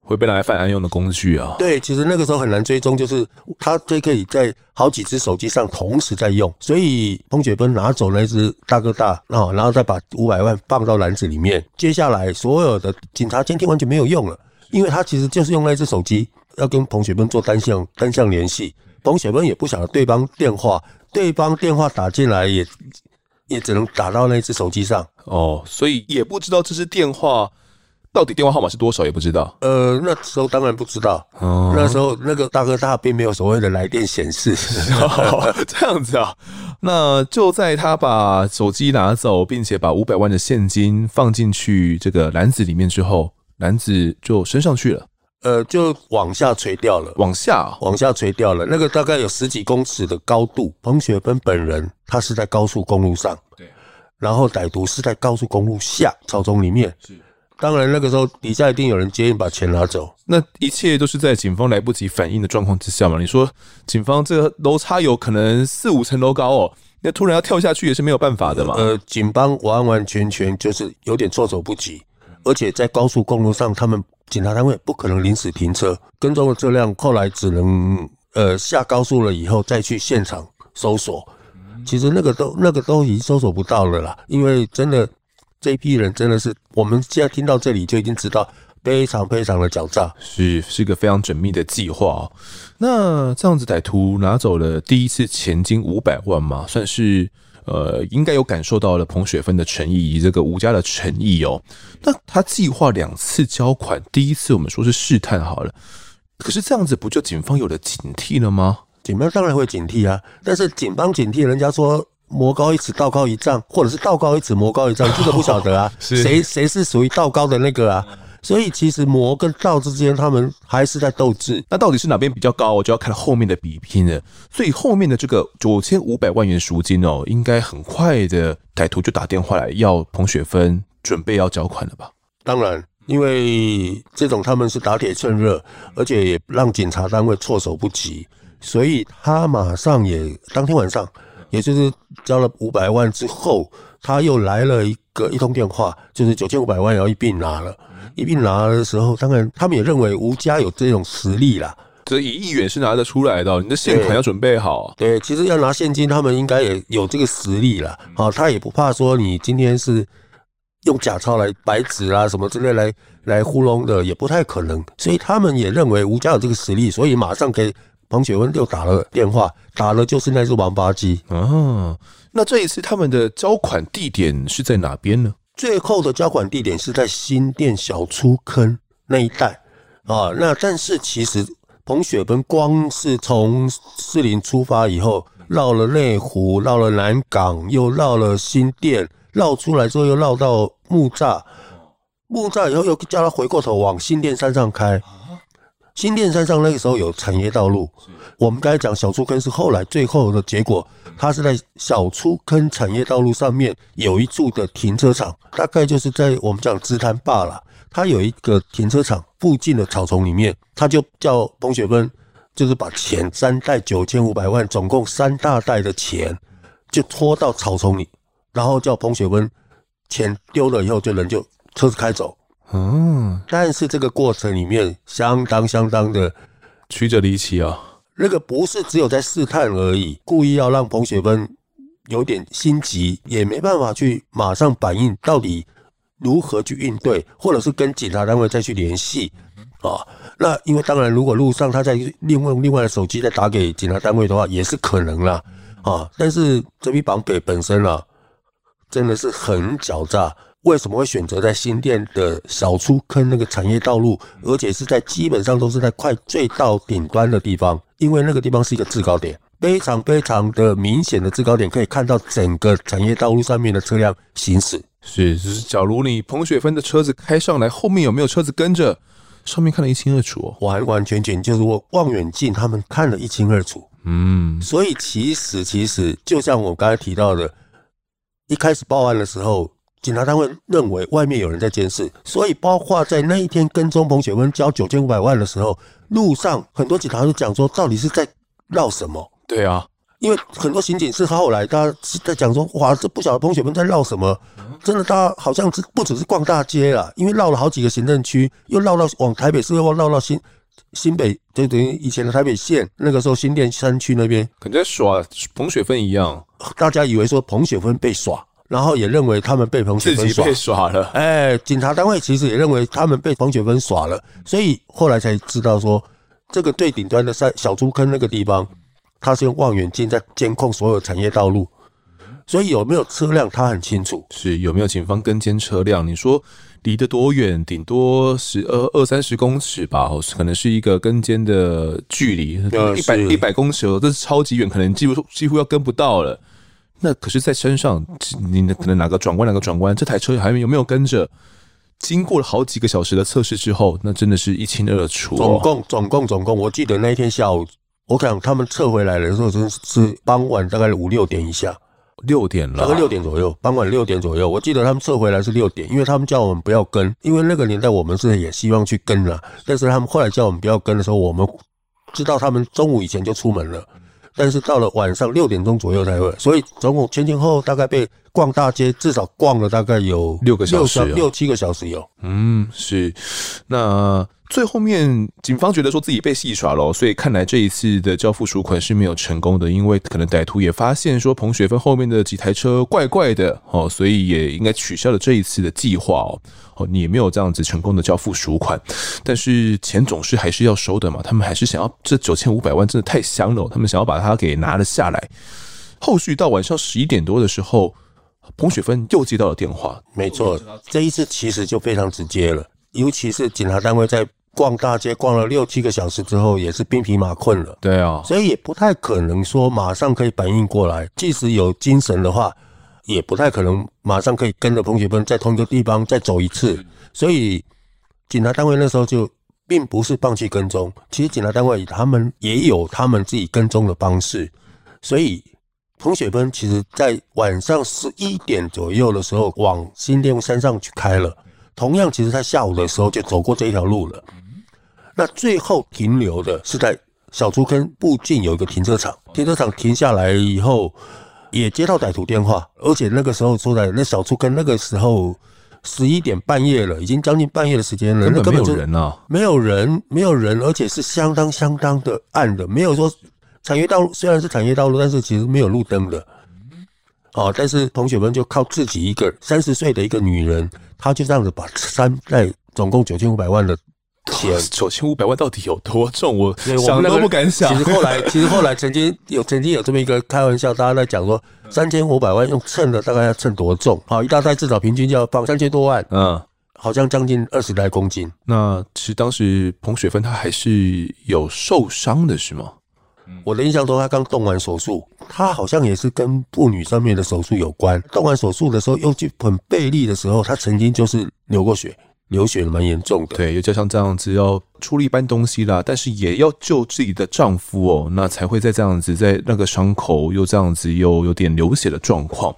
Speaker 1: 会被拿来犯案用的工具啊？
Speaker 2: 对，其实那个时候很难追踪，就是他就可以在好几只手机上同时在用。所以彭雪芬拿走那只大哥大啊，然后再把五百万放到篮子里面。接下来所有的警察监听完全没有用了，因为他其实就是用那只手机要跟彭雪芬做单向单向联系。彭雪芬也不晓得对方电话，对方电话打进来也也只能打到那只手机上
Speaker 1: 哦，所以也不知道这是电话。到底电话号码是多少也不知道。
Speaker 2: 呃，那时候当然不知道。哦，那时候那个大哥大并没有所谓的来电显示。
Speaker 1: 哦，这样子啊。那就在他把手机拿走，并且把五百万的现金放进去这个篮子里面之后，篮子就升上去了。
Speaker 2: 呃，就往下垂掉了。
Speaker 1: 往下，
Speaker 2: 往下垂掉了。那个大概有十几公尺的高度。彭雪芬本人他是在高速公路上。对。然后歹徒是在高速公路下草丛里面。是。当然，那个时候底下一定有人接应，把钱拿走。
Speaker 1: 那一切都是在警方来不及反应的状况之下嘛？你说，警方这个楼差有可能四五层楼高哦，那突然要跳下去也是没有办法的嘛。
Speaker 2: 呃，警方完完全全就是有点措手不及，而且在高速公路上，他们警察单位不可能临时停车，跟踪的车辆后来只能呃下高速了以后再去现场搜索。其实那个都那个都已经搜索不到了啦，因为真的。这一批人真的是，我们现在听到这里就已经知道，非常非常的狡诈，
Speaker 1: 是是一个非常缜密的计划哦。那这样子歹徒拿走了第一次钱金五百万嘛，算是呃，应该有感受到了彭雪芬的诚意，以及这个吴家的诚意哦。那他计划两次交款，第一次我们说是试探好了，可是这样子不就警方有了警惕了吗？
Speaker 2: 警方当然会警惕啊，但是警方警惕，人家说。魔高一尺，道高一丈，或者是道高一尺，魔高一丈，这个不晓得啊。谁谁是属于道高的那个啊？所以其实魔跟道之间，他们还是在斗智。
Speaker 1: 那到底是哪边比较高？我就要看后面的比拼了。所以后面的这个九千五百万元赎金哦，应该很快的，歹徒就打电话来要彭雪芬准备要交款了吧？
Speaker 2: 当然，因为这种他们是打铁趁热，而且也让警察单位措手不及，所以他马上也当天晚上。也就是交了五百万之后，他又来了一个一通电话，就是九千五百万要一并拿了。一并拿的时候，当然他们也认为吴家有这种实力啦。
Speaker 1: 这一亿元是拿得出来的，你的现款要准备好。
Speaker 2: 对，对，其实要拿现金，他们应该也有这个实力了。好，他也不怕说你今天是用假钞来白纸啊什么之类来来糊弄的，也不太可能。所以他们也认为吴家有这个实力，所以马上给。彭雪芬又打了电话，打了就是那只王八鸡
Speaker 1: 啊。那这一次他们的交款地点是在哪边呢？
Speaker 2: 最后的交款地点是在新店小粗坑那一带啊。那但是其实彭雪芬光是从士林出发以后，绕了内湖，绕了南港，又绕了新店，绕出来之后又绕到木栅，木栅以后又叫他回过头往新店山上开。新店山上那个时候有产业道路，我们刚才讲小粗坑是后来最后的结果，它是在小粗坑产业道路上面有一处的停车场，大概就是在我们讲支摊坝了，它有一个停车场附近的草丛里面，他就叫彭雪芬，就是把钱三袋九千五百万，总共三大袋的钱，就拖到草丛里，然后叫彭雪芬钱丢了以后，就人就车子开走。嗯，但是这个过程里面相当相当的
Speaker 1: 曲折离奇啊。
Speaker 2: 那个不是只有在试探而已，故意要让彭雪芬有点心急，也没办法去马上反应，到底如何去应对，或者是跟警察单位再去联系啊。那因为当然，如果路上他在另外另外的手机再打给警察单位的话，也是可能啦啊。但是这批绑匪本身啊，真的是很狡诈。为什么会选择在新店的小出坑那个产业道路，而且是在基本上都是在快最到顶端的地方？因为那个地方是一个制高点，非常非常的明显的制高点，可以看到整个产业道路上面的车辆行驶。
Speaker 1: 是，就是假如你彭雪芬的车子开上来，后面有没有车子跟着？上面看得一清二楚哦，
Speaker 2: 完完全全就是我望远镜，他们看得一清二楚。嗯，所以其实其实就像我刚才提到的，一开始报案的时候。警察单位认为外面有人在监视，所以包括在那一天跟踪彭雪芬交九千五百万的时候，路上很多警察都讲说，到底是在绕什么？
Speaker 1: 对啊，
Speaker 2: 因为很多刑警是后来大家是在讲说，哇，这不晓得彭雪芬在绕什么？真的，大家好像是不只是逛大街啊，因为绕了好几个行政区，又绕到往台北市，又绕到新新北，就等于以前的台北县，那个时候新店山区那边，
Speaker 1: 跟在耍彭雪芬一样，
Speaker 2: 大家以为说彭雪芬被耍。然后也认为他们被彭雪芬耍，
Speaker 1: 耍了。
Speaker 2: 哎，警察单位其实也认为他们被彭雪芬耍了，所以后来才知道说，这个最顶端的山小猪坑那个地方，他是用望远镜在监控所有产业道路，所以有没有车辆他很清楚。
Speaker 1: 是有没有警方跟监车辆？你说离得多远？顶多十二二三十公尺吧，可能是一个跟监的距离，一百一百公尺哦，这是超级远，可能几乎几乎要跟不到了。那可是，在山上，你可能哪个转弯，哪个转弯，这台车还有没有跟着？经过了好几个小时的测试之后，那真的是一清二楚。
Speaker 2: 总共，总共，总共，我记得那一天下午，我想他们撤回来的时候，真是傍晚大概五六点以下，
Speaker 1: 六点了，
Speaker 2: 大概六点左右，傍晚六点左右。我记得他们撤回来是六点，因为他们叫我们不要跟，因为那个年代我们是也希望去跟了，但是他们后来叫我们不要跟的时候，我们知道他们中午以前就出门了。但是到了晚上六点钟左右才会，所以总共前前后后大概被逛大街，至少逛了大概有
Speaker 1: 六个小时，
Speaker 2: 六七个小时有。
Speaker 1: 嗯，是。那最后面警方觉得说自己被戏耍了，所以看来这一次的交付赎款是没有成功的，因为可能歹徒也发现说彭雪芬后面的几台车怪怪的哦，所以也应该取消了这一次的计划哦。哦，你也没有这样子成功的交付赎款，但是钱总是还是要收的嘛。他们还是想要这九千五百万，真的太香了，他们想要把它给拿了下来。后续到晚上十一点多的时候，彭雪芬又接到了电话。
Speaker 2: 没错，这一次其实就非常直接了，尤其是警察单位在逛大街逛了六七个小时之后，也是兵疲马困了。
Speaker 1: 对啊，
Speaker 2: 所以也不太可能说马上可以反应过来，即使有精神的话。也不太可能马上可以跟着彭雪芬在同一个地方再走一次，所以警察单位那时候就并不是放弃跟踪。其实警察单位他们也有他们自己跟踪的方式，所以彭雪芬其实在晚上十一点左右的时候往新店山上去开了。同样，其实他下午的时候就走过这一条路了。那最后停留的是在小竹坑附近有一个停车场，停车场停下来以后。也接到歹徒电话，而且那个时候说的那小竹坑，那个时候十一点半夜了，已经将近半夜的时间了，
Speaker 1: 根本没有人啊，
Speaker 2: 没有人，没有人，而且是相当相当的暗的，没有说产业道路虽然是产业道路，但是其实没有路灯的。哦，但是同学们就靠自己一个三十岁的一个女人，她就这样子把三在总共九千五百万的。
Speaker 1: 九千五百万到底有多重？我想都不敢想。
Speaker 2: 其实后来，其实后来曾经有曾经有这么一个开玩笑，大家在讲说，三千五百万用称的大概要称多重？好，一大袋至少平均就要放三千多万，嗯，好像将近二十来公斤。
Speaker 1: 那其实当时彭雪芬她还是有受伤的，是吗？
Speaker 2: 我的印象中，她刚动完手术，她好像也是跟妇女上面的手术有关。动完手术的时候，用去很费力的时候，她曾经就是流过血。流血蛮严重的，
Speaker 1: 对，又加上这样子要处理搬东西啦，但是也要救自己的丈夫哦，那才会在这样子，在那个伤口又这样子又有点流血的状况。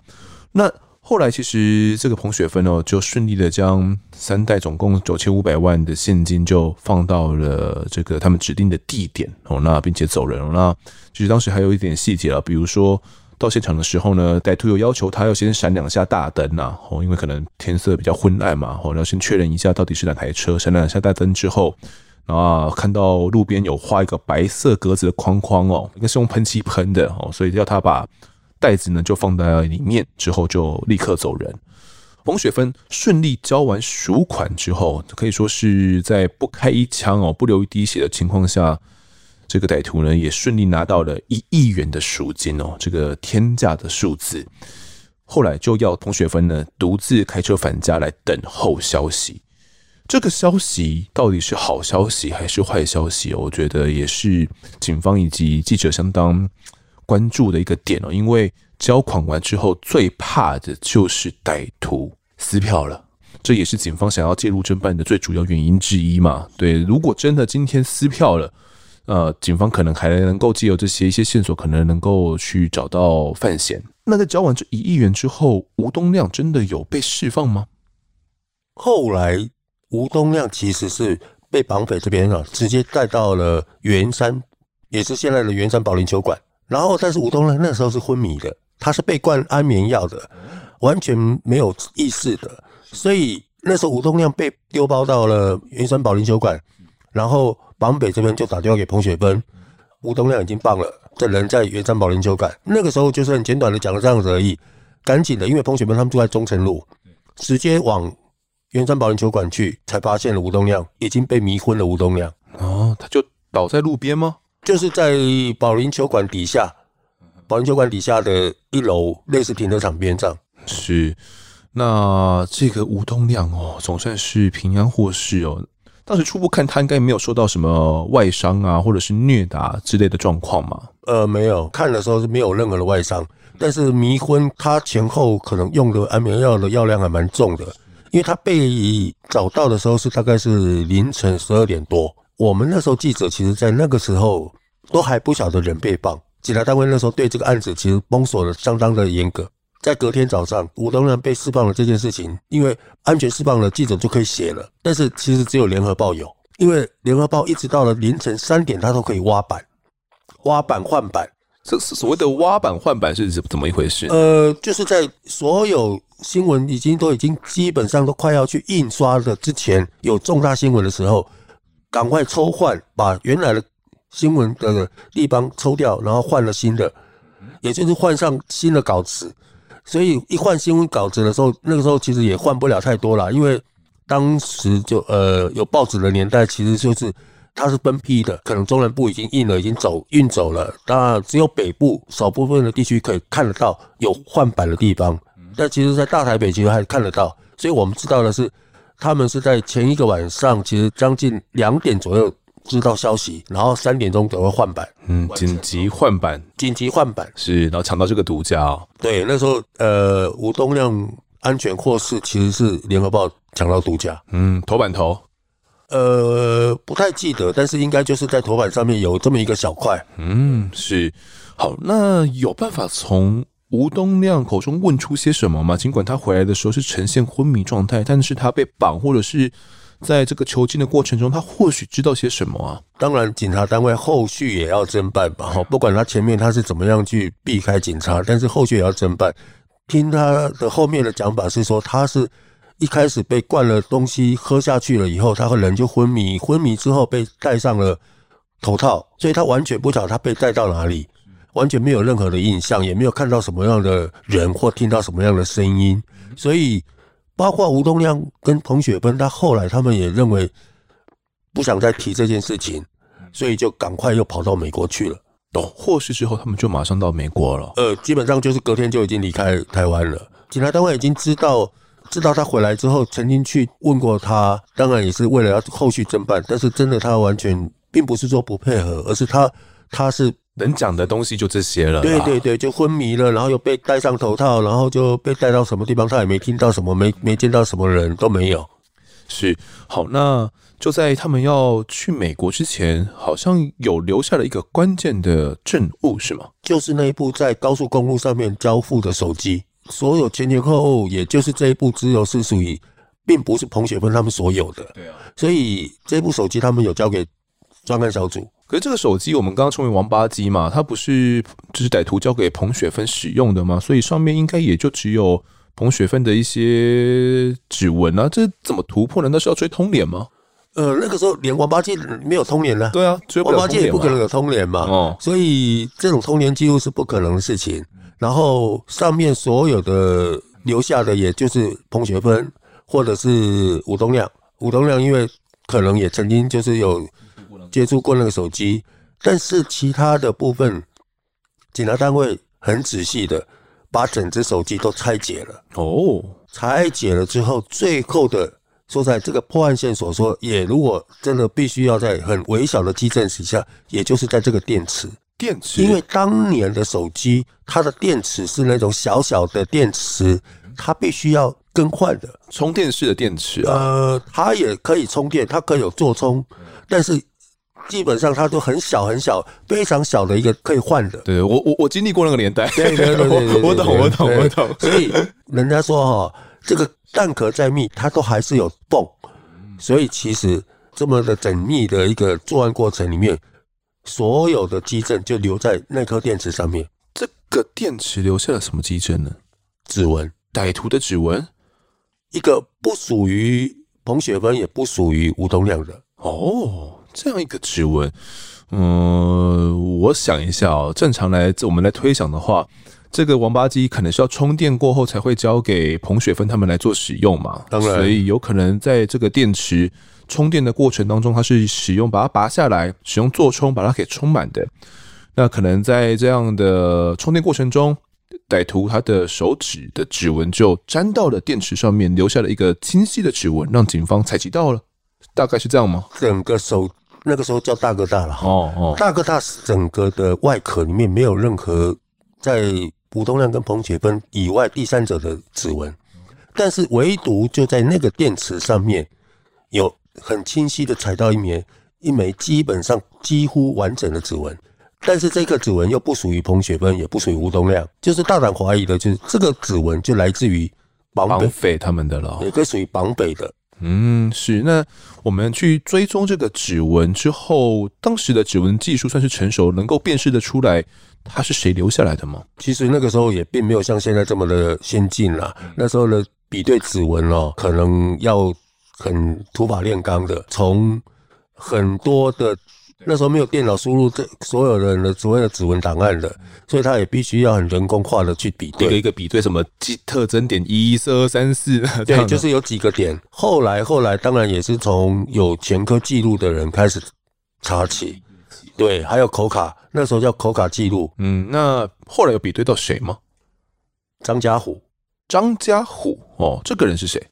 Speaker 1: 那后来其实这个彭雪芬哦，就顺利的将三代总共九千五百万的现金就放到了这个他们指定的地点哦，那并且走人了。那其实当时还有一点细节啊，比如说。到现场的时候呢，歹徒有要求他要先闪两下大灯呐，哦，因为可能天色比较昏暗嘛，哦，然后先确认一下到底是哪台车。闪两下大灯之后，然后看到路边有画一个白色格子的框框哦，应该是用喷漆喷的哦，所以要他把袋子呢就放在里面，之后就立刻走人。冯雪芬顺利交完赎款之后，可以说是在不开一枪哦，不流一滴血的情况下，这个歹徒呢也顺利拿到了一亿元的赎金哦，这个天价的数字。后来就要彭雪芬呢独自开车返家来等候消息。这个消息到底是好消息还是坏消息？我觉得也是警方以及记者相当关注的一个点哦。因为交款完之后，最怕的就是歹徒撕票了，这也是警方想要介入侦办的最主要原因之一嘛。对，如果真的今天撕票了，呃，警方可能还能够借由这些一些线索，可能能够去找到范闲。那在交完这一亿元之后，吴东亮真的有被释放吗？
Speaker 2: 后来。吴东亮其实是被绑匪这边啊，直接带到了圆山，也是现在的圆山保龄球馆。然后，但是吴东亮那时候是昏迷的，他是被灌安眠药的，完全没有意识的。所以那时候吴东亮被丢包到了圆山保龄球馆，然后绑北这边就打电话给彭雪芬，吴东亮已经棒了，这人在圆山保龄球馆。那个时候就是很简短的讲了这样子而已，赶紧的，因为彭雪芬他们住在中城路，直接往。圆山保龄球馆去，才发现了吴东亮已经被迷昏了。吴东亮
Speaker 1: 哦，他就倒在路边吗？
Speaker 2: 就是在保龄球馆底下，保龄球馆底下的一楼，类似停车场边上。
Speaker 1: 是，那这个吴东亮哦，总算是平安获释哦。当时初步看他应该没有受到什么外伤啊，或者是虐打之类的状况嘛？
Speaker 2: 呃，没有，看的时候是没有任何的外伤，但是迷昏，他前后可能用的安眠药的药量还蛮重的。因为他被找到的时候是大概是凌晨十二点多，我们那时候记者其实，在那个时候都还不晓得人被绑，警察单位那时候对这个案子其实封锁的相当的严格。在隔天早上，吴东亮被释放了这件事情，因为安全释放了，记者就可以写了。但是其实只有联合报有，因为联合报一直到了凌晨三点，他都可以挖板、挖板换板。
Speaker 1: 这所谓的挖板换板是怎么一回事？
Speaker 2: 呃，就是在所有。新闻已经都已经基本上都快要去印刷的之前，有重大新闻的时候，赶快抽换，把原来的新闻的地方抽掉，然后换了新的，也就是换上新的稿子。所以一换新闻稿子的时候，那个时候其实也换不了太多了，因为当时就呃有报纸的年代，其实就是它是分批的，可能中南部已经印了，已经走运走了，当然只有北部少部分的地区可以看得到有换版的地方。但其实，在大台北其实还看得到，所以我们知道的是，他们是在前一个晚上，其实将近两点左右知道消息，然后三点钟才会换版，
Speaker 1: 嗯，紧急换版，
Speaker 2: 紧急换版
Speaker 1: 是，然后抢到这个独家哦。
Speaker 2: 对，那时候呃，吴东亮安全获释，其实是联合报抢到独家，
Speaker 1: 嗯，头版头，
Speaker 2: 呃，不太记得，但是应该就是在头版上面有这么一个小块，
Speaker 1: 嗯，是，好，那有办法从。吴东亮口中问出些什么吗？尽管他回来的时候是呈现昏迷状态，但是他被绑或者是在这个囚禁的过程中，他或许知道些什么啊？
Speaker 2: 当然，警察单位后续也要侦办吧。哈，不管他前面他是怎么样去避开警察，但是后续也要侦办。听他的后面的讲法是说，他是一开始被灌了东西喝下去了以后，他和人就昏迷，昏迷之后被戴上了头套，所以他完全不晓得他被带到哪里。完全没有任何的印象，也没有看到什么样的人或听到什么样的声音，所以包括吴东亮跟彭雪芬，他后来他们也认为不想再提这件事情，所以就赶快又跑到美国去了。
Speaker 1: 哦，获释之后，他们就马上到美国了。
Speaker 2: 呃，基本上就是隔天就已经离开台湾了。警察单位已经知道，知道他回来之后，曾经去问过他，当然也是为了要后续侦办，但是真的他完全并不是说不配合，而是他他是。
Speaker 1: 能讲的东西就这些了。
Speaker 2: 对对对，就昏迷了，然后又被戴上头套，然后就被带到什么地方，他也没听到什么，没没见到什么人都没有。
Speaker 1: 是，好，那就在他们要去美国之前，好像有留下了一个关键的证物，是吗？
Speaker 2: 就是那一部在高速公路上面交付的手机，所有前前后后，也就是这一部只有是属于，并不是彭雪芬他们所有的。对啊，所以这部手机他们有交给专案小组。
Speaker 1: 可是这个手机我们刚刚称为王八机嘛，它不是就是歹徒交给彭雪芬使用的嘛？所以上面应该也就只有彭雪芬的一些指纹啊，这怎么突破呢？那是要追通联吗？
Speaker 2: 呃，那个时候连王八机没有通联了。
Speaker 1: 对啊，
Speaker 2: 王八机也不可能有通联嘛。哦，所以这种通联几乎是不可能的事情。然后上面所有的留下的，也就是彭雪芬或者是吴东亮。吴东亮因为可能也曾经就是有接触过那个手机，但是其他的部分，检察单位很仔细的把整只手机都拆解了。
Speaker 1: 哦，
Speaker 2: 拆解了之后，最后的说在这个破案线索说，也如果真的必须要在很微小的基证底下，也就是在这个电池。
Speaker 1: 电池，
Speaker 2: 因为当年的手机，它的电池是那种小小的电池，它必须要更换的
Speaker 1: 充电式的电池啊。
Speaker 2: 呃，它也可以充电，它可以有座充，但是基本上它都很小很小，非常小的一个可以换的。
Speaker 1: 对，我我我经历过那个年代，
Speaker 2: 对对对 对，
Speaker 1: 我懂我懂我懂。
Speaker 2: 所以人家说哈，这个蛋壳再密，它都还是有洞，所以其实这么的缜密的一个作案过程里面。所有的基证就留在那颗电池上面。
Speaker 1: 这个电池留下了什么基证呢？
Speaker 2: 指纹，
Speaker 1: 歹徒的指纹，
Speaker 2: 一个不属于彭雪芬，也不属于吴东亮的。
Speaker 1: 哦，这样一个指纹，嗯，我想一下哦，正常来我们来推想的话，这个王八机可能是要充电过后才会交给彭雪芬他们来做使用嘛。
Speaker 2: 当然，
Speaker 1: 所以有可能在这个电池。充电的过程当中，它是使用把它拔下来，使用座充把它给充满的。那可能在这样的充电过程中，歹徒他的手指的指纹就粘到了电池上面，留下了一个清晰的指纹，让警方采集到了。大概是这样吗？
Speaker 2: 整个手那个时候叫大哥大了
Speaker 1: 哦哦，
Speaker 2: 大哥大整个的外壳里面没有任何在吴东亮跟彭雪芬以外第三者的指纹，但是唯独就在那个电池上面有。很清晰的踩到一枚一枚基本上几乎完整的指纹，但是这个指纹又不属于彭雪芬，也不属于吴东亮，就是大胆怀疑的，就是这个指纹就来自于绑
Speaker 1: 匪。他们的了，
Speaker 2: 也可以属于绑匪的。
Speaker 1: 嗯，是。那我们去追踪这个指纹之后，当时的指纹技术算是成熟，能够辨识的出来他是谁留下来的吗？
Speaker 2: 其实那个时候也并没有像现在这么的先进啦，那时候的比对指纹哦，可能要。很土法炼钢的，从很多的那时候没有电脑输入这所有人的所谓的指纹档案的，所以他也必须要很人工化的去比对，
Speaker 1: 一个一个比对什么特征点一、二、三、四，
Speaker 2: 对，就是有几个点。后来后来当然也是从有前科记录的人开始查起，对，还有口卡，那时候叫口卡记录。
Speaker 1: 嗯，那后来有比对到谁吗？
Speaker 2: 张家虎，
Speaker 1: 张家虎，哦，这个人是谁？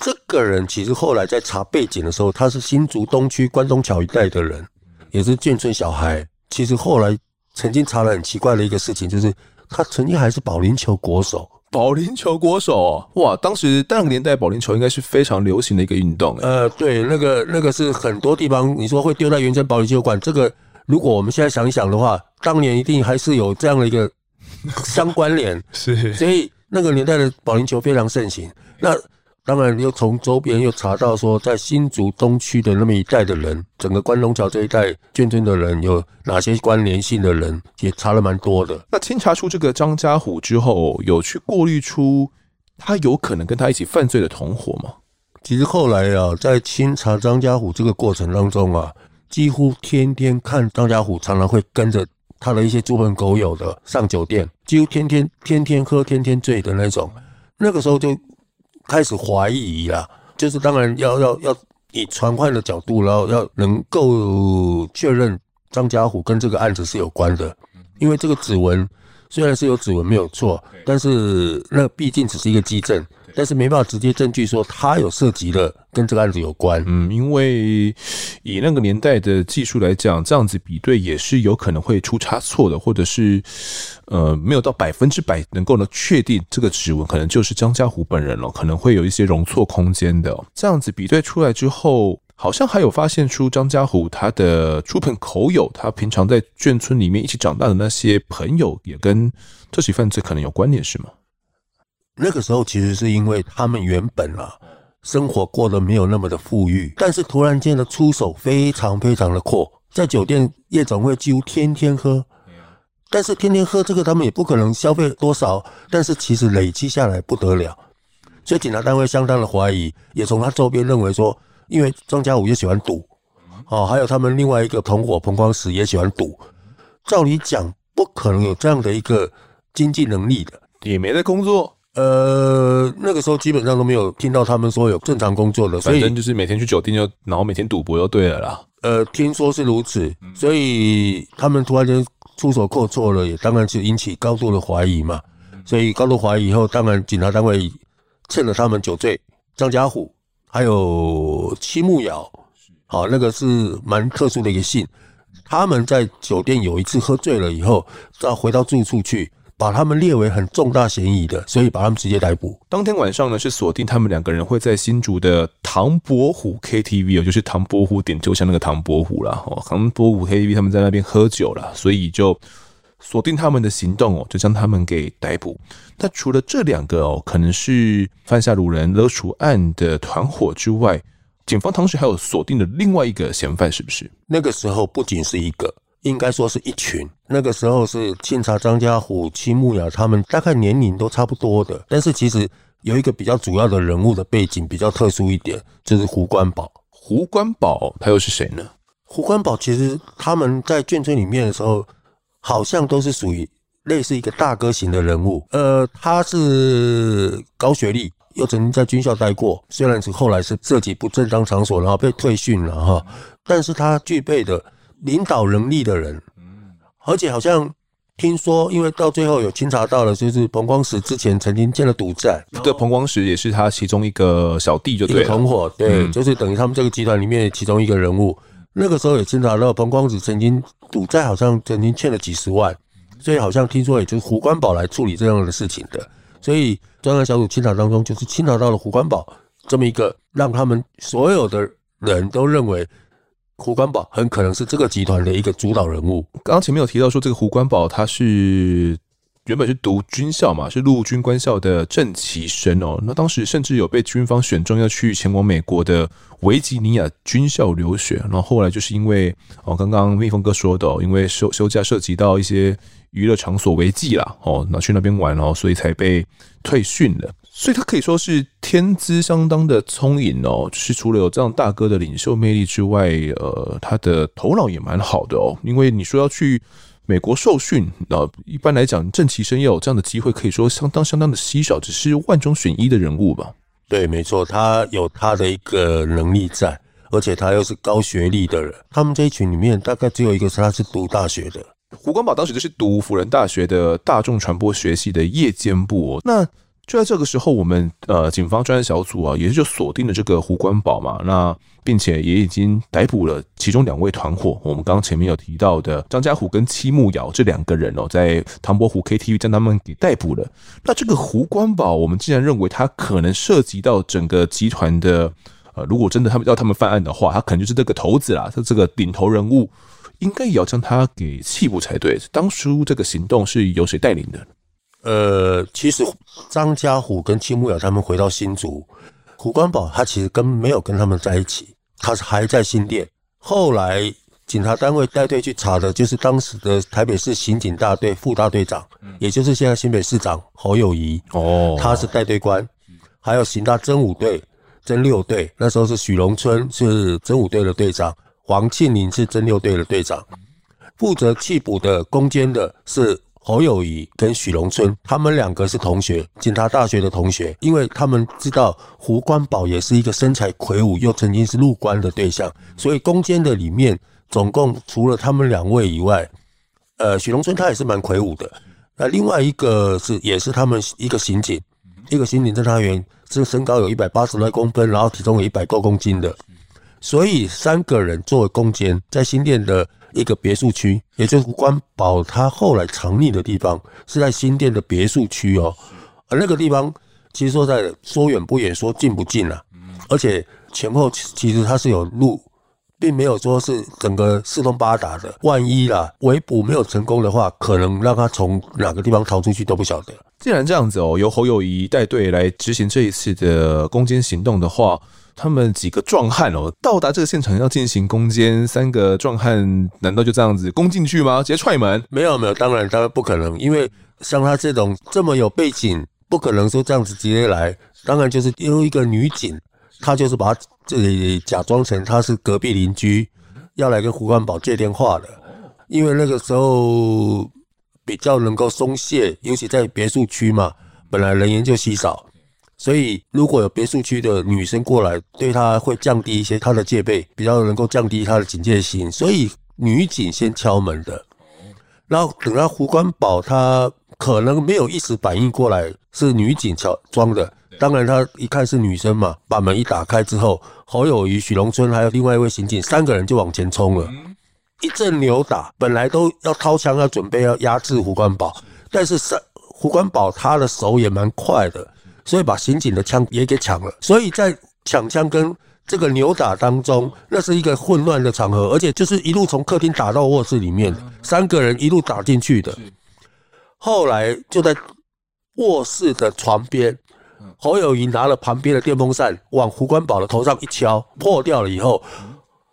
Speaker 2: 这个人其实后来在查背景的时候，他是新竹东区关东桥一带的人，也是眷村小孩。其实后来曾经查了很奇怪的一个事情，就是他曾经还是保龄球国手。
Speaker 1: 保龄球国手，哇！当时那个年代保龄球应该是非常流行的一个运动。
Speaker 2: 呃，对，那个那个是很多地方你说会丢在原城保龄球馆，这个如果我们现在想一想的话，当年一定还是有这样的一个相关联。
Speaker 1: 是，
Speaker 2: 所以那个年代的保龄球非常盛行。那当然，又从周边又查到说，在新竹东区的那么一带的人，整个关东桥这一带眷村的人有哪些关联性的人，也查了蛮多的。
Speaker 1: 那清查出这个张家虎之后，有去过滤出他有可能跟他一起犯罪的同伙吗？
Speaker 2: 其实后来啊，在清查张家虎这个过程当中啊，几乎天天看张家虎，常常会跟着他的一些猪朋狗友的上酒店，几乎天天天天喝，天天醉的那种。那个时候就。开始怀疑啦，就是当然要要要以传唤的角度，然后要能够确认张家虎跟这个案子是有关的，因为这个指纹虽然是有指纹没有错，但是那毕竟只是一个基证。但是没办法直接证据说他有涉及的跟这个案子有关，
Speaker 1: 嗯，因为以那个年代的技术来讲，这样子比对也是有可能会出差错的，或者是呃没有到百分之百能够呢确定这个指纹可能就是张家虎本人了，可能会有一些容错空间的。这样子比对出来之后，好像还有发现出张家虎他的出朋口友，他平常在眷村里面一起长大的那些朋友，也跟这起犯罪可能有关联，是吗？
Speaker 2: 那个时候其实是因为他们原本啊生活过得没有那么的富裕，但是突然间的出手非常非常的阔，在酒店夜总会几乎天天喝，但是天天喝这个他们也不可能消费多少，但是其实累积下来不得了，所以警察单位相当的怀疑，也从他周边认为说，因为张家武也喜欢赌，哦，还有他们另外一个同伙彭光石也喜欢赌，照理讲不可能有这样的一个。经济能力的，
Speaker 1: 也没在工作。
Speaker 2: 呃，那个时候基本上都没有听到他们说有正常工作的，
Speaker 1: 反正就是每天去酒店就，然后每天赌博就对了啦。
Speaker 2: 呃，听说是如此，所以他们突然间出手阔绰了，也当然是引起高度的怀疑嘛。所以高度怀疑以后，当然警察单位趁了他们酒醉，张家虎还有戚木尧，好，那个是蛮特殊的一个姓。他们在酒店有一次喝醉了以后，再回到住处去。把他们列为很重大嫌疑的，所以把他们直接逮捕。
Speaker 1: 当天晚上呢，是锁定他们两个人会在新竹的唐伯虎 KTV 哦，就是唐伯虎点秋香那个唐伯虎啦。哦，唐伯虎 KTV 他们在那边喝酒了，所以就锁定他们的行动哦，就将他们给逮捕。那除了这两个哦，可能是犯下掳人勒赎案的团伙之外，警方当时还有锁定了另外一个嫌犯，是不是？
Speaker 2: 那个时候不仅是一个。应该说是一群，那个时候是清查张家虎、戚木雅他们大概年龄都差不多的，但是其实有一个比较主要的人物的背景比较特殊一点，就是胡关宝。
Speaker 1: 胡关宝他又是谁呢？
Speaker 2: 胡关宝其实他们在眷村里面的时候，好像都是属于类似一个大哥型的人物。呃，他是高学历，又曾经在军校待过，虽然是后来是涉及不正当场所，然后被退训了哈，但是他具备的。领导能力的人，而且好像听说，因为到最后有清查到了，就是彭光石之前曾经建了赌债，
Speaker 1: 对，彭光石也是他其中一个小弟，就对了，
Speaker 2: 同伙，对，就是等于他们这个集团里面其中一个人物。那个时候也清查到彭光石曾经赌债，好像曾经欠了几十万，所以好像听说也就是胡关宝来处理这样的事情的。所以专案小组清查当中，就是清查到了胡关宝这么一个，让他们所有的人都认为。胡关宝很可能是这个集团的一个主导人物。
Speaker 1: 刚刚前面有提到说，这个胡关宝他是原本是读军校嘛，是陆军官校的正期生哦。那当时甚至有被军方选中要去前往美国的维吉尼亚军校留学。然后后来就是因为哦，刚刚蜜蜂哥说的，因为休休假涉及到一些娱乐场所违纪啦，哦，那去那边玩哦，所以才被退训了。所以他可以说是天资相当的聪颖哦，就是除了有这样大哥的领袖魅力之外，呃，他的头脑也蛮好的哦。因为你说要去美国受训，那一般来讲，正其生要有这样的机会，可以说相当相当的稀少，只是万中选一的人物吧。
Speaker 2: 对，没错，他有他的一个能力在，而且他又是高学历的人。他们这一群里面，大概只有一个是他是读大学的。
Speaker 1: 胡光宝当时就是读辅仁大学的大众传播学系的夜间部哦。那就在这个时候，我们呃警方专案小组啊，也就锁定了这个胡关宝嘛，那并且也已经逮捕了其中两位团伙。我们刚前面有提到的张家虎跟戚木尧这两个人哦，在唐伯虎 KTV 将他们给逮捕了。那这个胡关宝，我们既然认为他可能涉及到整个集团的，呃，如果真的他们要他们犯案的话，他可能就是这个头子啦，他这个领头人物，应该也要将他给缉捕才对。当初这个行动是由谁带领的？
Speaker 2: 呃，其实张家虎跟戚木雅他们回到新竹，胡关宝他其实跟没有跟他们在一起，他是还在新店。后来警察单位带队去查的，就是当时的台北市刑警大队副大队长，也就是现在新北市长侯友谊哦，他是带队官，还有刑大侦五队、侦六队，那时候是许荣春是侦五队的队长，黄庆林是侦六队的队长，负责缉捕的攻坚的是。侯友谊跟许荣春，他们两个是同学，警察大学的同学，因为他们知道胡关宝也是一个身材魁梧又曾经是入关的对象，所以攻坚的里面总共除了他们两位以外，呃，许荣春他也是蛮魁梧的。那另外一个是也是他们一个刑警，一个刑警侦查员，是身高有一百八十来公分，然后体重有一百多公斤的，所以三个人作为攻坚，在新店的。一个别墅区，也就是胡关宝他后来藏匿的地方，是在新店的别墅区哦。而那个地方，其实说在说远不远，说近不近啊。而且前后其实它是有路，并没有说是整个四通八达的。万一啦，围捕没有成功的话，可能让他从哪个地方逃出去都不晓得。
Speaker 1: 既然这样子哦，由侯友宜带队来执行这一次的攻坚行动的话。他们几个壮汉哦，到达这个现场要进行攻坚，三个壮汉难道就这样子攻进去吗？直接踹门？
Speaker 2: 没有没有，当然当然不可能，因为像他这种这么有背景，不可能说这样子直接来。当然就是因为一个女警，她就是把这里假装成她是隔壁邻居，要来跟胡关宝借电话的。因为那个时候比较能够松懈，尤其在别墅区嘛，本来人员就稀少，所以如果有别墅区的女生过来，对她会降低一些她的戒备，比较能够降低她的警戒心，所以女警先敲门的，然后等到胡关宝他可能没有一时反应过来是女警敲装的，当然他一看是女生嘛，把门一打开之后，侯友谊、许荣春还有另外一位刑警三个人就往前冲了。一阵扭打，本来都要掏枪，要准备要压制胡关宝，但是胡关宝他的手也蛮快的，所以把刑警的枪也给抢了。所以在抢枪跟这个扭打当中，那是一个混乱的场合，而且就是一路从客厅打到卧室里面，三个人一路打进去的。后来就在卧室的床边，侯友谊拿了旁边的电风扇往胡关宝的头上一敲，破掉了以后。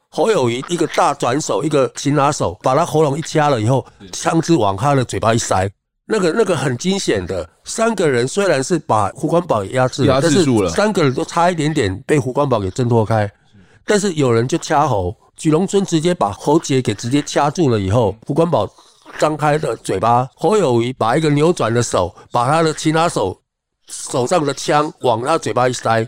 Speaker 2: 侯友谊一个大转手，一个擒拿手，把他喉咙一掐了以后，枪支往他的嘴巴一塞，那个那个很惊险的。三个人虽然是把胡关宝压制压制住了三个人都差一点点被胡关宝给挣脱开。但是有人就掐喉，许龙春直接把喉结给直接掐住了以后，胡关宝张开的嘴巴，侯友谊把一个扭转的手，把他的擒拿手手上的枪往他嘴巴一塞。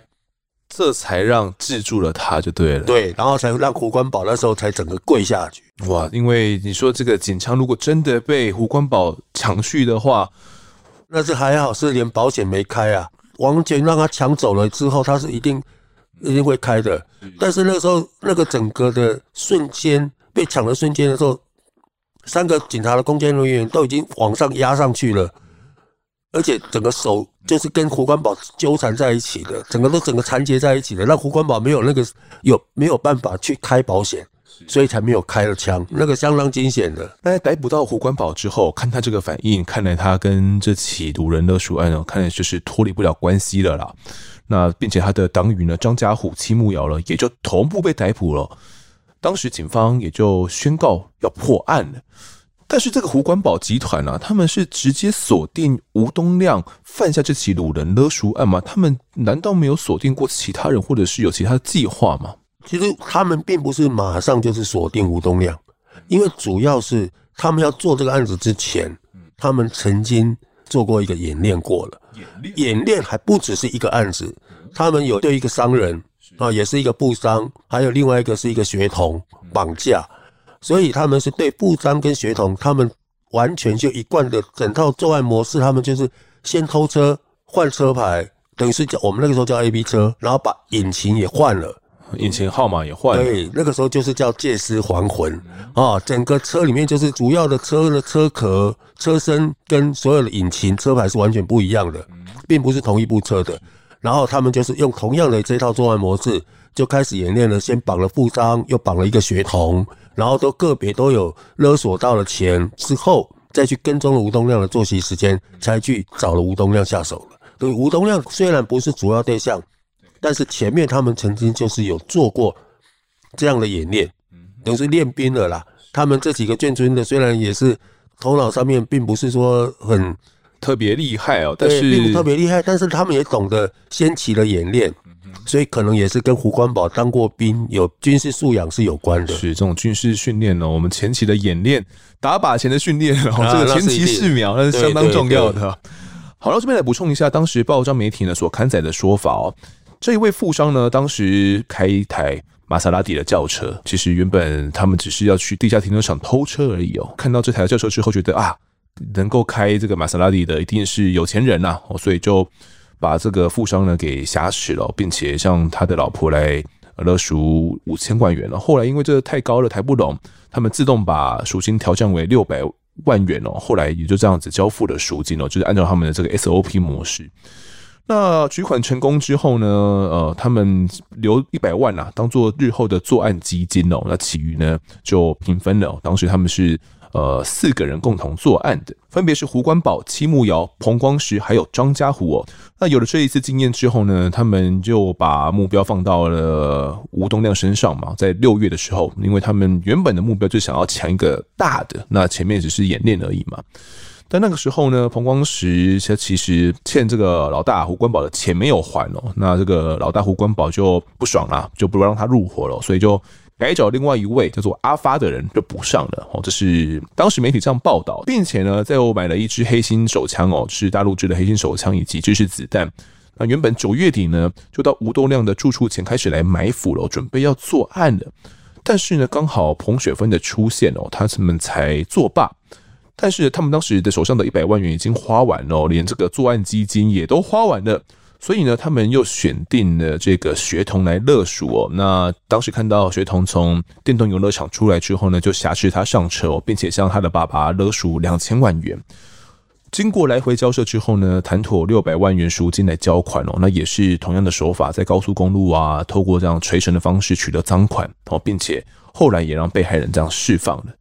Speaker 1: 这才让制住了他，就对了。
Speaker 2: 对，然后才让胡关宝那时候才整个跪下去。
Speaker 1: 哇，因为你说这个警枪如果真的被胡关宝抢去的话，
Speaker 2: 那是还好是连保险没开啊。完全让他抢走了之后，他是一定一定会开的。但是那个时候那个整个的瞬间被抢的瞬间的时候，三个警察的攻坚人员都已经往上压上去了。而且整个手就是跟胡关宝纠缠在一起的，整个都整个缠结在一起的，让胡关宝没有那个有没有办法去开保险，所以才没有开了枪，那个相当惊险的。
Speaker 1: 那在逮捕到胡关宝之后，看他这个反应，看来他跟这起毒人勒赎案呢，看来就是脱离不了关系了啦。那并且他的党羽呢，张家虎、戚木尧了，也就同步被逮捕了。当时警方也就宣告要破案了。但是这个胡关宝集团呢、啊，他们是直接锁定吴东亮犯下这起掳人勒赎案吗？他们难道没有锁定过其他人，或者是有其他的计划吗？
Speaker 2: 其实他们并不是马上就是锁定吴东亮，因为主要是他们要做这个案子之前，他们曾经做过一个演练过了。演练。还不只是一个案子，他们有对一个商人啊，也是一个布商，还有另外一个是一个学童绑架。所以他们是对布商跟学童，他们完全就一贯的整套作案模式，他们就是先偷车换车牌，等于是叫我们那个时候叫 A B 车，然后把引擎也换了，
Speaker 1: 引擎号码也换了。
Speaker 2: 对，那个时候就是叫借尸还魂啊，整个车里面就是主要的车的车壳、车身跟所有的引擎车牌是完全不一样的，并不是同一部车的。然后他们就是用同样的这套作案模式，就开始演练了，先绑了富商，又绑了一个学童。然后都个别都有勒索到了钱之后，再去跟踪了吴东亮的作息时间，才去找了吴东亮下手了。对，吴东亮虽然不是主要对象，但是前面他们曾经就是有做过这样的演练，等于是练兵了啦。他们这几个眷村的虽然也是头脑上面并不是说很
Speaker 1: 特别厉害哦，但是
Speaker 2: 并不特别厉害，但是他们也懂得先期的演练。所以可能也是跟胡关宝当过兵，有军事素养是有关的。
Speaker 1: 是这种军事训练呢，我们前期的演练、打靶前的训练，然后这个前期试瞄那是相当重要的。好了，这边来补充一下，当时报章媒体呢所刊载的说法哦。这一位富商呢，当时开一台玛莎拉蒂的轿车，其实原本他们只是要去地下停车场偷车而已哦。看到这台轿车之后，觉得啊，能够开这个玛莎拉蒂的一定是有钱人呐，哦，所以就。把这个富商呢给挟持了，并且向他的老婆来勒赎五千万元了。后来因为这个太高了，抬不拢，他们自动把赎金调降为六百万元哦。后来也就这样子交付了赎金哦，就是按照他们的这个 SOP 模式。那取款成功之后呢，呃，他们留一百万啊，当做日后的作案基金哦。那其余呢就平分了。当时他们是。呃，四个人共同作案的，分别是胡关宝、戚木尧、彭光石，还有张家虎哦。那有了这一次经验之后呢，他们就把目标放到了吴东亮身上嘛。在六月的时候，因为他们原本的目标就想要抢一个大的，那前面只是演练而已嘛。但那个时候呢，彭光石他其实欠这个老大胡关宝的钱没有还哦，那这个老大胡关宝就不爽了，就不让他入伙了，所以就。改找另外一位叫做阿发的人就补上了哦。这是当时媒体这样报道，并且呢，在我买了一支黑心手枪哦，是大陆制的黑心手枪以及制式子弹。那原本九月底呢，就到吴东亮的住处前开始来埋伏了，准备要作案了。但是呢，刚好彭雪芬的出现哦，他们才作罢。但是他们当时的手上的一百万元已经花完了，连这个作案基金也都花完了。所以呢，他们又选定了这个学童来勒赎哦。那当时看到学童从电动游乐场出来之后呢，就挟持他上车哦，并且向他的爸爸勒赎两千万元。经过来回交涉之后呢，谈妥六百万元赎金来交款哦。那也是同样的手法，在高速公路啊，透过这样垂绳的方式取得赃款哦，并且后来也让被害人这样释放了。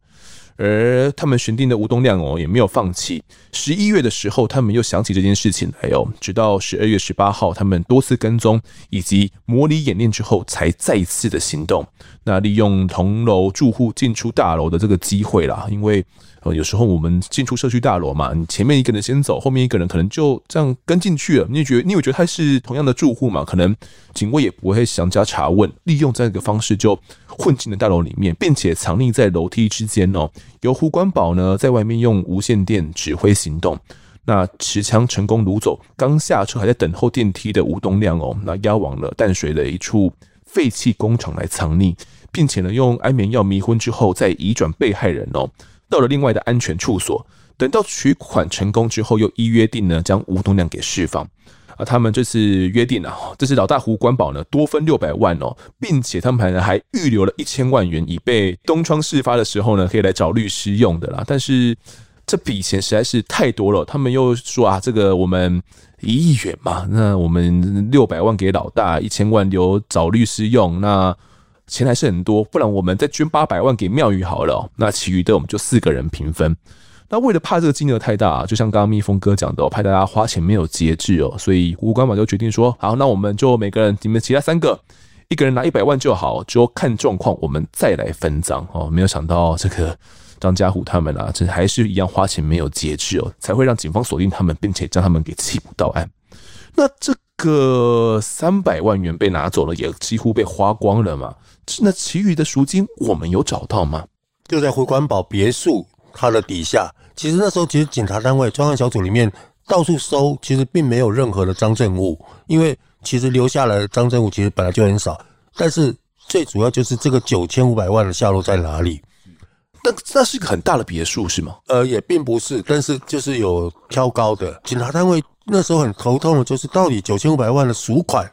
Speaker 1: 而他们选定的吴东亮哦，也没有放弃。十一月的时候，他们又想起这件事情来哦，直到十二月十八号，他们多次跟踪以及模拟演练之后，才再次的行动。那利用同楼住户进出大楼的这个机会啦，因为。呃，有时候我们进出社区大楼嘛，你前面一个人先走，后面一个人可能就这样跟进去了。你也觉得，你有觉得他是同样的住户嘛？可能警卫也不会详加查问，利用这个方式就混进了大楼里面，并且藏匿在楼梯之间哦。由胡关宝呢在外面用无线电指挥行动，那持枪成功掳走刚下车还在等候电梯的吴东亮哦，那押往了淡水的一处废弃工厂来藏匿，并且呢用安眠药迷昏之后再移转被害人哦。到了另外的安全处所，等到取款成功之后，又依约定呢将吴东亮给释放。啊，他们这次约定啊，这是老大胡关宝呢多分六百万哦，并且他们还还预留了一千万元，以备东窗事发的时候呢可以来找律师用的啦。但是这笔钱实在是太多了，他们又说啊，这个我们一亿元嘛，那我们六百万给老大，一千万留找律师用，那。钱还是很多，不然我们再捐八百万给庙宇好了。那其余的我们就四个人平分。那为了怕这个金额太大，就像刚刚蜜蜂哥讲的喔，怕大家花钱没有节制哦，所以吴关宝就决定说：好，那我们就每个人，你们其他三个，一个人拿一百万就好，就看状况，我们再来分赃哦。没有想到这个张家虎他们啊，这还是一样花钱没有节制哦，才会让警方锁定他们，并且将他们给缉捕到案。那这个三百万元被拿走了，也几乎被花光了嘛。那其余的赎金我们有找到吗？
Speaker 2: 就在回关宝别墅它的底下。其实那时候，其实警察单位专案小组里面到处搜，其实并没有任何的赃证物，因为其实留下来的赃证物其实本来就很少。但是最主要就是这个九千五百万的下落在哪里？
Speaker 1: 那那是一个很大的别墅是吗？
Speaker 2: 呃，也并不是，但是就是有挑高的。警察单位那时候很头痛的就是到底九千五百万的赎款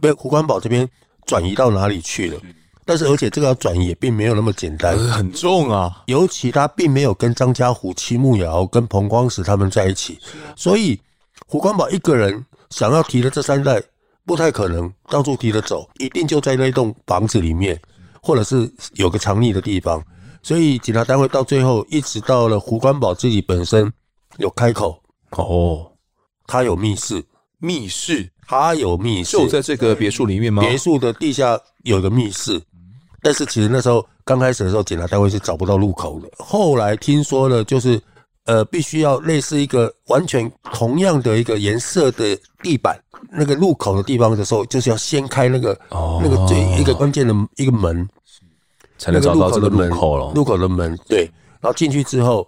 Speaker 2: 被胡关宝这边转移到哪里去了？但是，而且这个要转移也并没有那么简单，
Speaker 1: 很重啊。
Speaker 2: 尤其他并没有跟张家虎、戚慕尧、跟彭光石他们在一起，所以胡关宝一个人想要提的这三代不太可能到处提着走，一定就在那栋房子里面，或者是有个藏匿的地方。所以警察单位到最后一直到了胡关宝自己本身有开口。
Speaker 1: 哦，
Speaker 2: 他有密室，
Speaker 1: 密室，
Speaker 2: 他有密室，
Speaker 1: 就在这个别墅里面吗？
Speaker 2: 别墅的地下有个密室。但是其实那时候刚开始的时候，警察单位是找不到入口的。后来听说了，就是呃，必须要类似一个完全同样的一个颜色的地板，那个入口的地方的时候，就是要掀开那个那个最一个关键的一个门，
Speaker 1: 才能找到这个入口了。
Speaker 2: 入口的门，对。然后进去之后，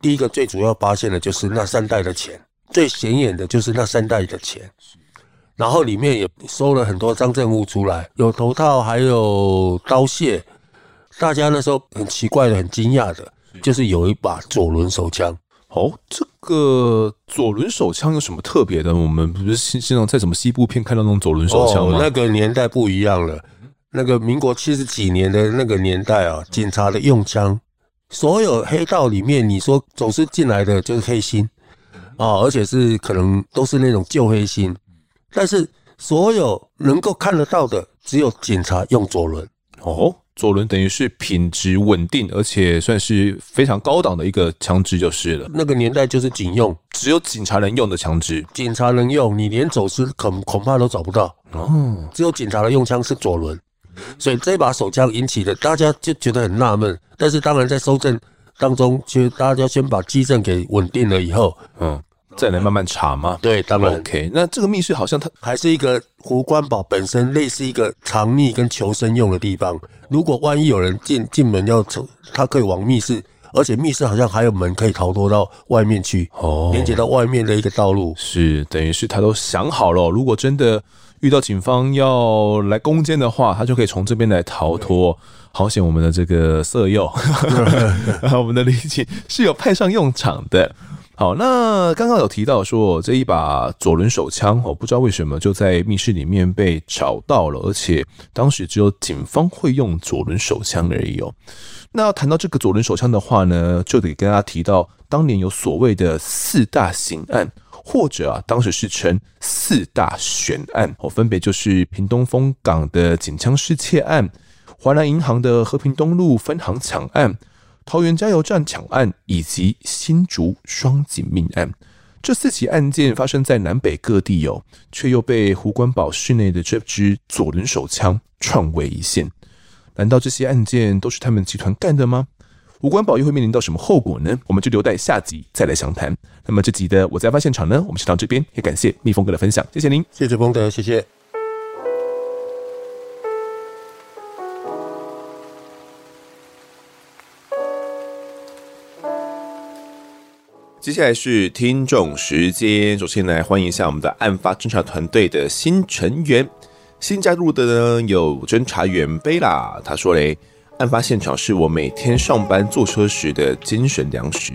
Speaker 2: 第一个最主要发现的就是那三袋的钱，最显眼的就是那三袋的钱。然后里面也收了很多赃证物出来，有头套，还有刀械。大家那时候很奇怪的、很惊讶的，就是有一把左轮手枪。
Speaker 1: 哦，这个左轮手枪有什么特别的？我们不是经常在什么西部片看到那种左轮手枪吗？
Speaker 2: 哦，那个年代不一样了，那个民国七十几年的那个年代啊，警察的用枪，所有黑道里面，你说走私进来的就是黑心啊，而且是可能都是那种旧黑心。但是所有能够看得到的，只有警察用左轮
Speaker 1: 哦。左轮等于是品质稳定，而且算是非常高档的一个枪支就是了。
Speaker 2: 那个年代就是警用，
Speaker 1: 只有警察能用的枪支，
Speaker 2: 警察能用，你连走私恐恐怕都找不到哦。只有警察的用枪是左轮，所以这把手枪引起的大家就觉得很纳闷。但是当然在搜证当中，其实大家先把基证给稳定了以后，嗯。
Speaker 1: 再来慢慢查嘛？
Speaker 2: 对，当然。
Speaker 1: OK，那这个密室好像它
Speaker 2: 还是一个湖关堡本身类似一个藏匿跟求生用的地方。如果万一有人进进门要走，他可以往密室，而且密室好像还有门可以逃脱到外面去，哦，连接到外面的一个道路。
Speaker 1: 是，等于是他都想好了，如果真的遇到警方要来攻坚的话，他就可以从这边来逃脱。好险，我们的这个色诱，我们的李警是有派上用场的。好，那刚刚有提到说这一把左轮手枪，我不知道为什么就在密室里面被找到了，而且当时只有警方会用左轮手枪而已哦。那要谈到这个左轮手枪的话呢，就得跟大家提到当年有所谓的四大刑案，或者啊，当时是称四大悬案哦，分别就是屏东风港的警枪失窃案、华南银行的和平东路分行抢案。桃园加油站抢案以及新竹双警命案，这四起案件发生在南北各地哦，却又被胡关宝室内的这支左轮手枪串为一线。难道这些案件都是他们集团干的吗？胡关宝又会面临到什么后果呢？我们就留待下集再来详谈。那么这集的我在案发现场呢，我们先到这边，也感谢蜜蜂哥的分享，谢谢您，
Speaker 2: 谢谢丰德，谢谢。
Speaker 1: 接下来是听众时间，首先来欢迎一下我们的案发侦查团队的新成员，新加入的呢有侦查员贝拉，他说嘞，案发现场是我每天上班坐车时的精神粮食，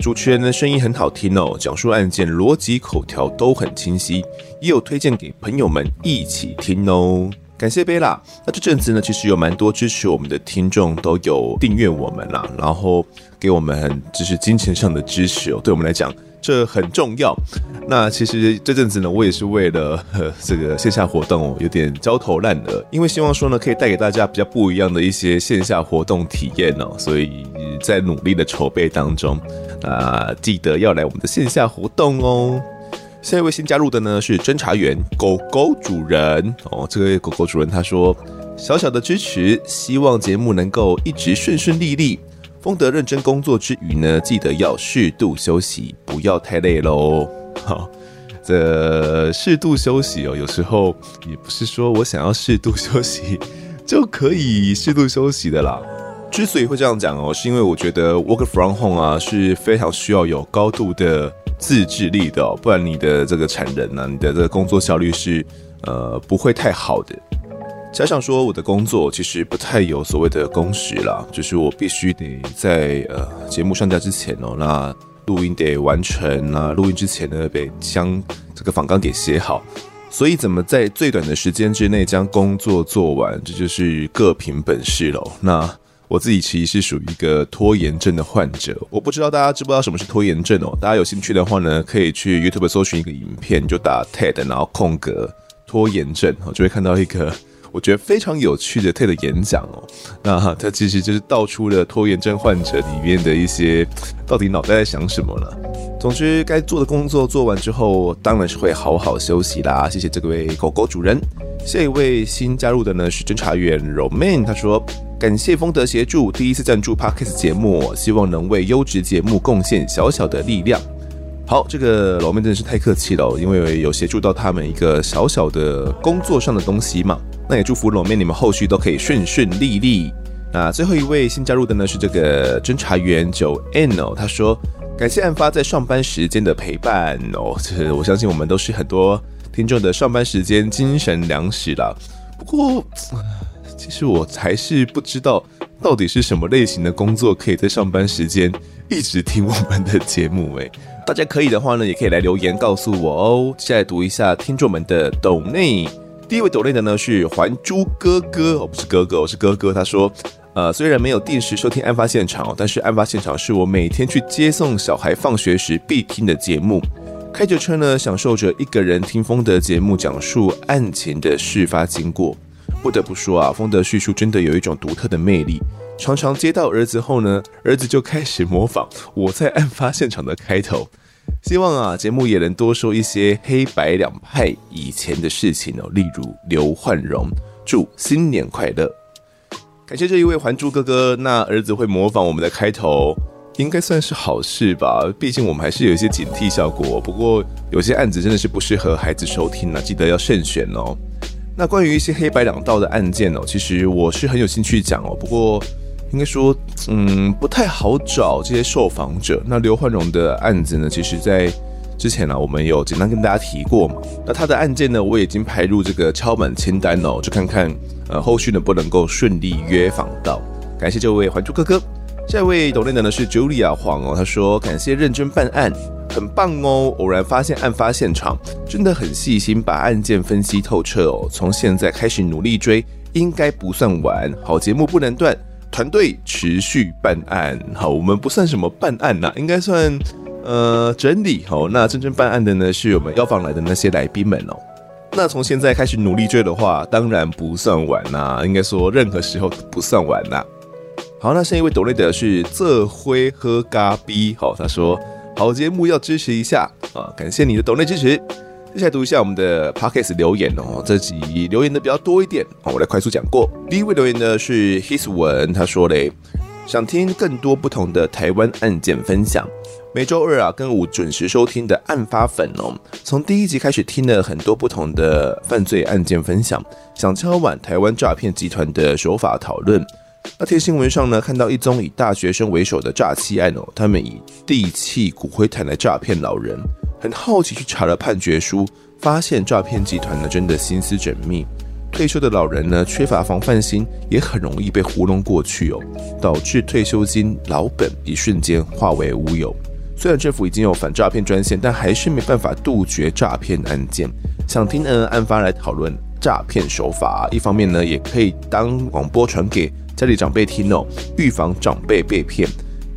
Speaker 1: 主持人的声音很好听哦，讲述案件逻辑口条都很清晰，也有推荐给朋友们一起听哦。感谢贝拉。那这阵子呢，其实有蛮多支持我们的听众都有订阅我们啦，然后给我们就是金钱上的支持哦，对我们来讲这很重要。那其实这阵子呢，我也是为了这个线下活动哦，有点焦头烂额，因为希望说呢，可以带给大家比较不一样的一些线下活动体验哦，所以在努力的筹备当中，啊，记得要来我们的线下活动哦。下一位新加入的呢是侦查员狗狗主人哦，这位狗狗主人他说：小小的支持，希望节目能够一直顺顺利利。风德认真工作之余呢，记得要适度休息，不要太累喽。好，这适度休息哦，有时候也不是说我想要适度休息就可以适度休息的啦。之所以会这样讲哦，是因为我觉得 work from home 啊是非常需要有高度的。自制力的，不然你的这个产能呢，你的这个工作效率是呃不会太好的。加上说我的工作其实不太有所谓的工时啦，就是我必须得在呃节目上架之前哦，那录音得完成啊，录音之前呢得将这个访纲给写好，所以怎么在最短的时间之内将工作做完，这就是各凭本事喽。那。我自己其实是属于一个拖延症的患者，我不知道大家知不知道什么是拖延症哦。大家有兴趣的话呢，可以去 YouTube 搜寻一个影片，就打 TED，然后空格拖延症，就会看到一个 我觉得非常有趣的 TED 演讲哦。那它其实就是道出了拖延症患者里面的一些到底脑袋在想什么了。总之，该做的工作做完之后，当然是会好好休息啦。谢谢这位狗狗主人。下一位新加入的呢是侦查员 Roman，他说。感谢丰德协助，第一次赞助 Parkes 节目，希望能为优质节目贡献小小的力量。好，这个老妹真的是太客气了，因为有协助到他们一个小小的工作上的东西嘛。那也祝福老妹你们后续都可以顺顺利利。那最后一位新加入的呢是这个侦查员九 N 哦，他说感谢案发在上班时间的陪伴哦，这我相信我们都是很多听众的上班时间精神粮食了。不过。其实我还是不知道到底是什么类型的工作可以在上班时间一直听我们的节目诶，大家可以的话呢，也可以来留言告诉我哦。接下来读一下听众们的抖内，第一位抖内的呢是还珠哥哥，哦不是哥哥，我是哥哥。他说，呃，虽然没有定时收听案发现场，但是案发现场是我每天去接送小孩放学时必听的节目。开着车呢，享受着一个人听风的节目讲述案情的事发经过。不得不说啊，丰德叙述真的有一种独特的魅力。常常接到儿子后呢，儿子就开始模仿我在案发现场的开头。希望啊，节目也能多说一些黑白两派以前的事情哦，例如刘焕荣。祝新年快乐！感谢这一位还珠哥哥。那儿子会模仿我们的开头，应该算是好事吧。毕竟我们还是有一些警惕效果。不过有些案子真的是不适合孩子收听呢，记得要慎选哦。那关于一些黑白两道的案件哦，其实我是很有兴趣讲哦。不过应该说，嗯，不太好找这些受访者。那刘焕荣的案子呢，其实在之前呢、我们有简单跟大家提过嘛。那他的案件呢，我已经排入这个敲门清单哦，就看看呃后续能不能够顺利约访到。感谢这位还珠哥哥。下一位抖内的呢是 Julia 黄哦，他说感谢认真办案，很棒哦。偶然发现案发现场，真的很细心，把案件分析透彻哦。从现在开始努力追，应该不算晚。好节目不能断，团队持续办案。好，我们不算什么办案呐、啊，应该算呃整理。好，那真正办案的呢是我们邀访来的那些来宾们哦。那从现在开始努力追的话，当然不算晚呐、啊，应该说任何时候不算晚呐、好，那下一位抖内的是这灰喝咖逼，好，他说好节目要支持一下啊，感谢你的抖内支持。接下来读一下我们的 Podcast 留言哦，这集留言的比较多一点，我来快速讲过。第一位留言呢是 His 文，他说嘞，想听更多不同的台湾案件分享，每周二啊跟五准时收听的案发粉哦，从第一集开始听了很多不同的犯罪案件分享，想敲碗台湾诈骗集团的手法讨论。那天新闻上呢，看到一宗以大学生为首的诈欺案哦，他们以地契骨灰坛来诈骗老人，很好奇去查了判决书，发现诈骗集团呢真的心思缜密，退休的老人呢缺乏防范心，也很容易被糊弄过去哦，导致退休金老本一瞬间化为乌有。虽然政府已经有反诈骗专线，但还是没办法杜绝诈骗案件。想听呢案发来讨论诈骗手法，一方面呢也可以当广播传给。家里长辈听哦，预防长辈被骗。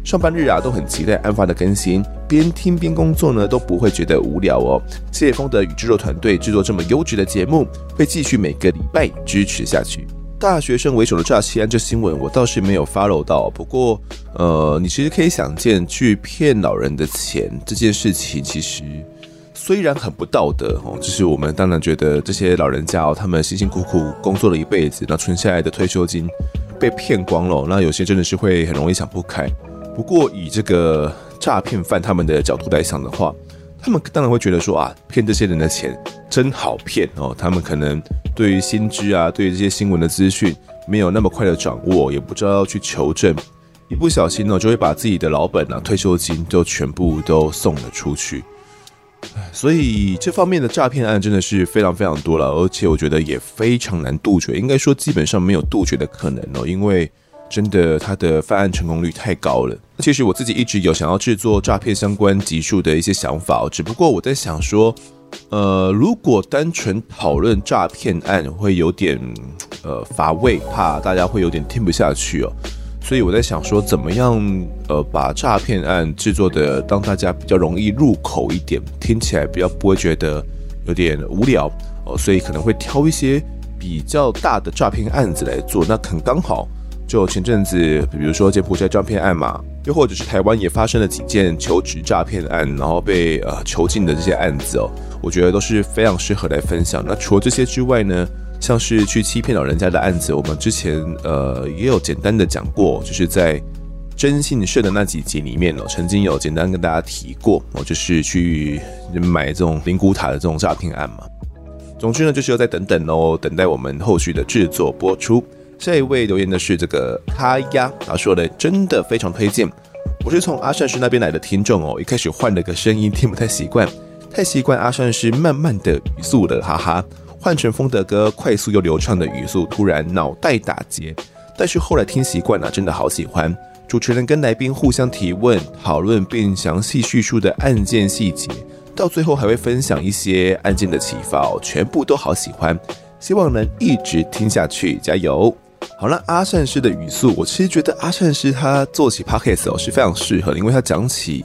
Speaker 1: 上班日啊，都很期待案发的更新，边听边工作呢，都不会觉得无聊哦。谢谢丰德与制作团队制作这么优质的节目，会继续每个礼拜支持下去。大学生为首的诈欺案这新闻，我倒是没有 follow 到。不过，呃，你其实可以想见，去骗老人的钱这件事情，其实虽然很不道德哦，就是我们当然觉得这些老人家哦，他们辛辛苦苦工作了一辈子，那存下来的退休金。被骗光了，那有些真的是会很容易想不开。不过以这个诈骗犯他们的角度来想的话，他们当然会觉得说啊，骗这些人的钱真好骗哦。他们可能对于新知啊，对于这些新闻的资讯没有那么快的掌握，也不知道要去求证，一不小心呢，就会把自己的老本啊、退休金就全部都送了出去。所以这方面的诈骗案真的是非常非常多了，而且我觉得也非常难杜绝，应该说基本上没有杜绝的可能哦，因为真的它的犯案成功率太高了。其实我自己一直有想要制作诈骗相关集数的一些想法，只不过我在想说，呃，如果单纯讨论诈骗案会有点呃乏味，怕大家会有点听不下去哦。所以我在想说，怎么样呃把诈骗案制作的让大家比较容易入口一点，听起来比较不会觉得有点无聊哦，所以可能会挑一些比较大的诈骗案子来做。那很刚好，就前阵子，比如说柬埔寨诈骗案嘛，又或者是台湾也发生了几件求职诈骗案，然后被呃囚禁的这些案子哦，我觉得都是非常适合来分享。那除了这些之外呢，像是去欺骗老人家的案子，我们之前呃也有简单的讲过，就是在征信社的那几集里面哦，曾经有简单跟大家提过哦，就是去买这种灵骨塔的这种诈骗案嘛。总之呢，就是要再等等哦，等待我们后续的制作播出。下一位留言的是这个卡亚，他说的真的非常推荐。我是从阿善师那边来的听众哦，一开始换了个声音，听不太习惯，太习惯阿善师慢慢的语速了，哈哈。换成风德哥快速又流畅的语速，突然脑袋打结。但是后来听习惯了，真的好喜欢。主持人跟来宾互相提问、讨论，并详细叙述的案件细节，到最后还会分享一些案件的启发，全部都好喜欢。希望能一直听下去，加油！好了，阿善师的语速，我其实觉得阿善师他做起 podcast 哦是非常适合，因为他讲起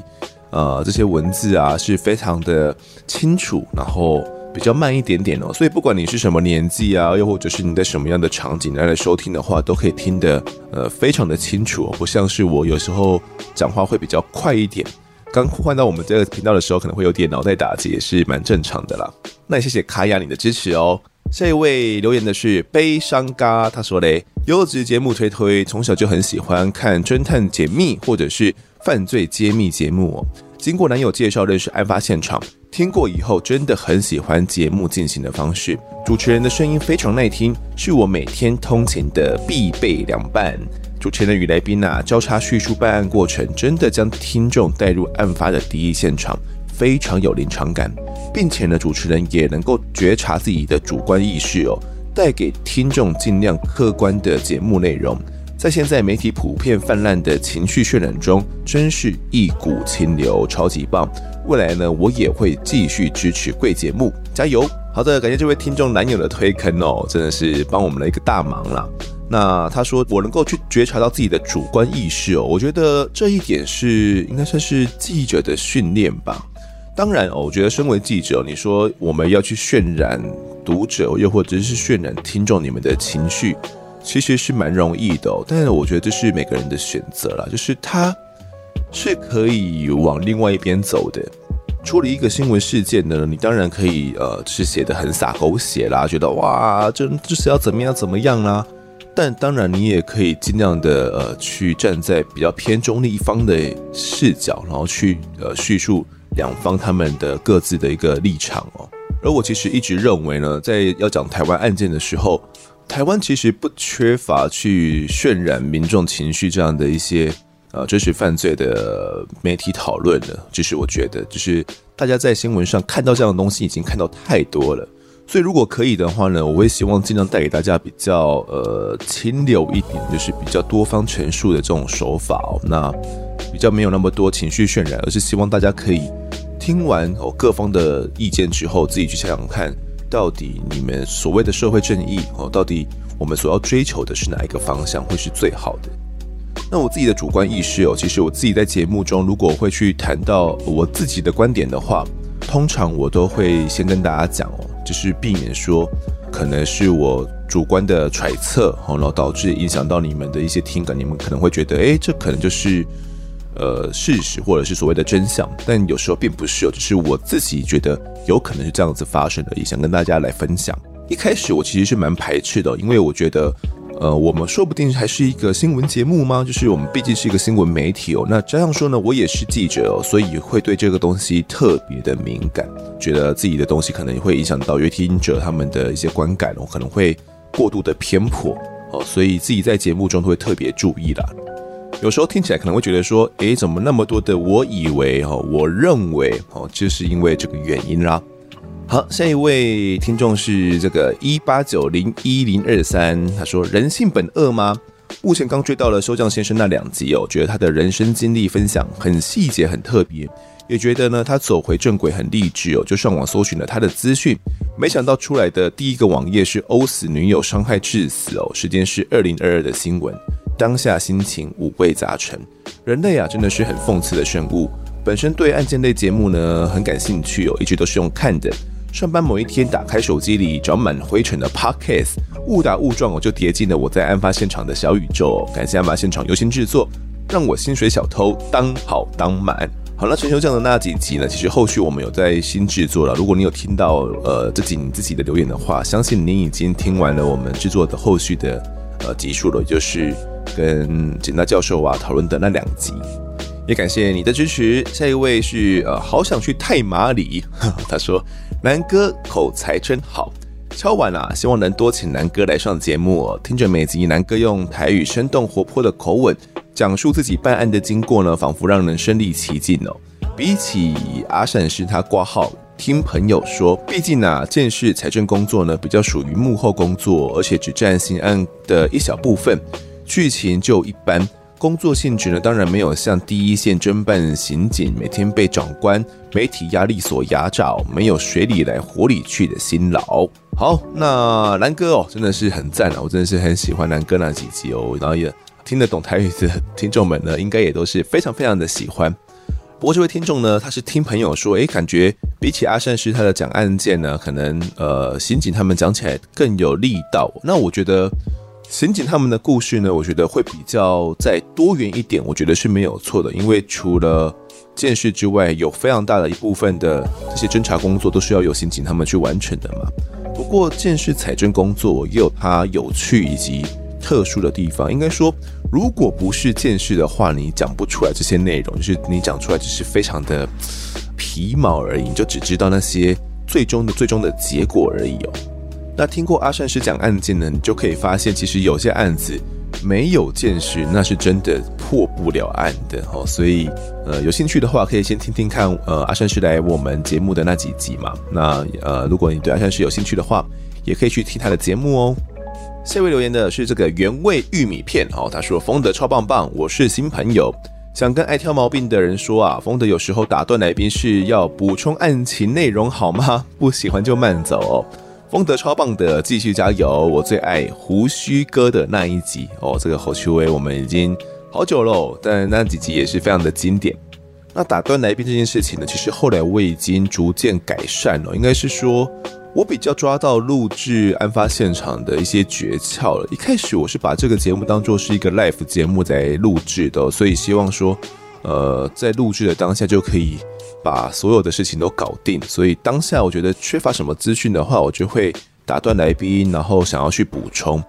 Speaker 1: 呃这些文字啊是非常的清楚，然后。比较慢一点点哦，所以不管你是什么年纪啊，又或者是你在什么样的场景来来收听的话，都可以听得呃非常的清楚哦，不像是我有时候讲话会比较快一点。刚换到我们这个频道的时候，可能会有点脑袋打结，也是蛮正常的啦。那也谢谢卡雅你的支持哦。下一位留言的是悲伤嘎，他说嘞，优质节目推推，从小就很喜欢看侦探解密或者是犯罪揭秘节目哦。经过男友介绍认识案发现场，听过以后真的很喜欢节目进行的方式，主持人的声音非常耐听，是我每天通勤的必备良伴。主持人与来宾啊交叉叙述办案过程，真的将听众带入案发的第一现场，非常有临场感，并且呢，主持人也能够觉察自己的主观意识哦，带给听众尽量客观的节目内容。在现在媒体普遍泛滥的情绪渲染中，真是一股清流，超级棒。未来呢，我也会继续支持贵节目，加油！好的，感谢这位听众男友的推坑哦，真的是帮我们了一个大忙啦。那他说我能够去觉察到自己的主观意识哦，我觉得这一点是应该算是记者的训练吧。当然哦，我觉得身为记者，你说我们要去渲染读者，又或者是渲染听众你们的情绪。其实是蛮容易的，但是我觉得这是每个人的选择啦，就是他是可以往另外一边走的。处理一个新闻事件呢，你当然可以呃，是写得很洒狗血啦，觉得哇，这就是要怎么样怎么样啦。但当然你也可以尽量的呃，去站在比较偏中立一方的视角，然后去呃叙述两方他们的各自的一个立场哦。而我其实一直认为呢，在要讲台湾案件的时候。台湾其实不缺乏去渲染民众情绪这样的一些呃真实犯罪的媒体讨论的，就是我觉得，就是大家在新闻上看到这样的东西已经看到太多了，所以如果可以的话呢，我会希望尽量带给大家比较呃清流一点，就是比较多方陈述的这种手法哦，那比较没有那么多情绪渲染，而是希望大家可以听完哦各方的意见之后，自己去想想看。到底你们所谓的社会正义哦，到底我们所要追求的是哪一个方向会是最好的？那我自己的主观意识哦，其实我自己在节目中如果会去谈到我自己的观点的话，通常我都会先跟大家讲哦，就是避免说可能是我主观的揣测哦，然后导致影响到你们的一些听感，你们可能会觉得，诶，这可能就是。呃，事实或者是所谓的真相，但有时候并不是，只是我自己觉得有可能是这样子发生的，也想跟大家来分享。一开始我其实是蛮排斥的，因为我觉得，呃，我们说不定还是一个新闻节目吗？就是我们毕竟是一个新闻媒体哦。那这样说呢，我也是记者哦，所以会对这个东西特别的敏感，觉得自己的东西可能会影响到阅听者他们的一些观感哦，可能会过度的偏颇哦，所以自己在节目中都会特别注意啦。有时候听起来可能会觉得说，诶，怎么那么多的我以为哦，我认为哦，就是因为这个原因啦。好，下一位听众是这个一八九零一零二三，他说：“人性本恶吗？”目前刚追到了修匠先生那两集哦，觉得他的人生经历分享很细节、很特别，也觉得呢他走回正轨很励志哦，就上网搜寻了他的资讯，没想到出来的第一个网页是殴死女友、伤害致死哦，时间是二零二二的新闻。当下心情五味杂陈，人类啊真的是很讽刺的生物。本身对案件类节目呢很感兴趣哦，一直都是用看的。上班某一天打开手机里，长满灰尘的 Podcast，误打误撞我就跌进了我在案发现场的小宇宙。感谢案发现场优先制作，让我薪水小偷当好当满。好了，全球这样的那几集呢，其实后续我们有在新制作了。如果你有听到呃自己你自己的留言的话，相信你已经听完了我们制作的后续的呃集数了，就是。跟简大教授啊讨论的那两集，也感谢你的支持。下一位是呃，好想去太麻里，他说南哥口才真好。敲碗啊，希望能多请南哥来上节目。听着每集南哥用台语生动活泼的口吻讲述自己办案的经过呢，仿佛让人身临其境哦。比起阿善师他挂号，听朋友说，毕竟啊，建市财政工作呢比较属于幕后工作，而且只占刑案的一小部分。剧情就一般，工作性质呢，当然没有像第一线侦办刑警每天被长官、媒体压力所压榨，没有水里来火里去的辛劳。好，那南哥哦，真的是很赞啊，我真的是很喜欢南哥那几集哦，然后也听得懂台语的听众们呢，应该也都是非常非常的喜欢。不过这位听众呢，他是听朋友说，诶，感觉比起阿善师他的讲案件呢，可能呃刑警他们讲起来更有力道。那我觉得。刑警他们的故事呢，我觉得会比较再多元一点，我觉得是没有错的。因为除了见识之外，有非常大的一部分的这些侦查工作都是要由刑警他们去完成的嘛。不过见识采证工作，也有它有趣以及特殊的地方。应该说，如果不是见识的话，你讲不出来这些内容，就是你讲出来只是非常的皮毛而已，你就只知道那些最终的最终的结果而已哦。那听过阿善师讲案件呢，你就可以发现，其实有些案子没有见识，那是真的破不了案的哦。所以，呃，有兴趣的话，可以先听听看，呃，阿善师来我们节目的那几集嘛。那，呃，如果你对阿善师有兴趣的话，也可以去听他的节目哦。下一位留言的是这个原味玉米片哦，他说：“丰德超棒棒，我是新朋友，想跟爱挑毛病的人说啊，丰德有时候打断来宾是要补充案情内容好吗？不喜欢就慢走哦。”丰德超棒的，继续加油！我最爱胡须哥的那一集哦，这个侯秋威我们已经好久了，但那几集也是非常的经典。那打断来宾这件事情呢，其实后来我已经逐渐改善了，应该是说我比较抓到录制案发现场的一些诀窍了。一开始我是把这个节目当做是一个 live 节目在录制的，所以希望说，呃，在录制的当下就可以。把所有的事情都搞定，所以当下我觉得缺乏什么资讯的话，我就会打断来宾，然后想要去补充。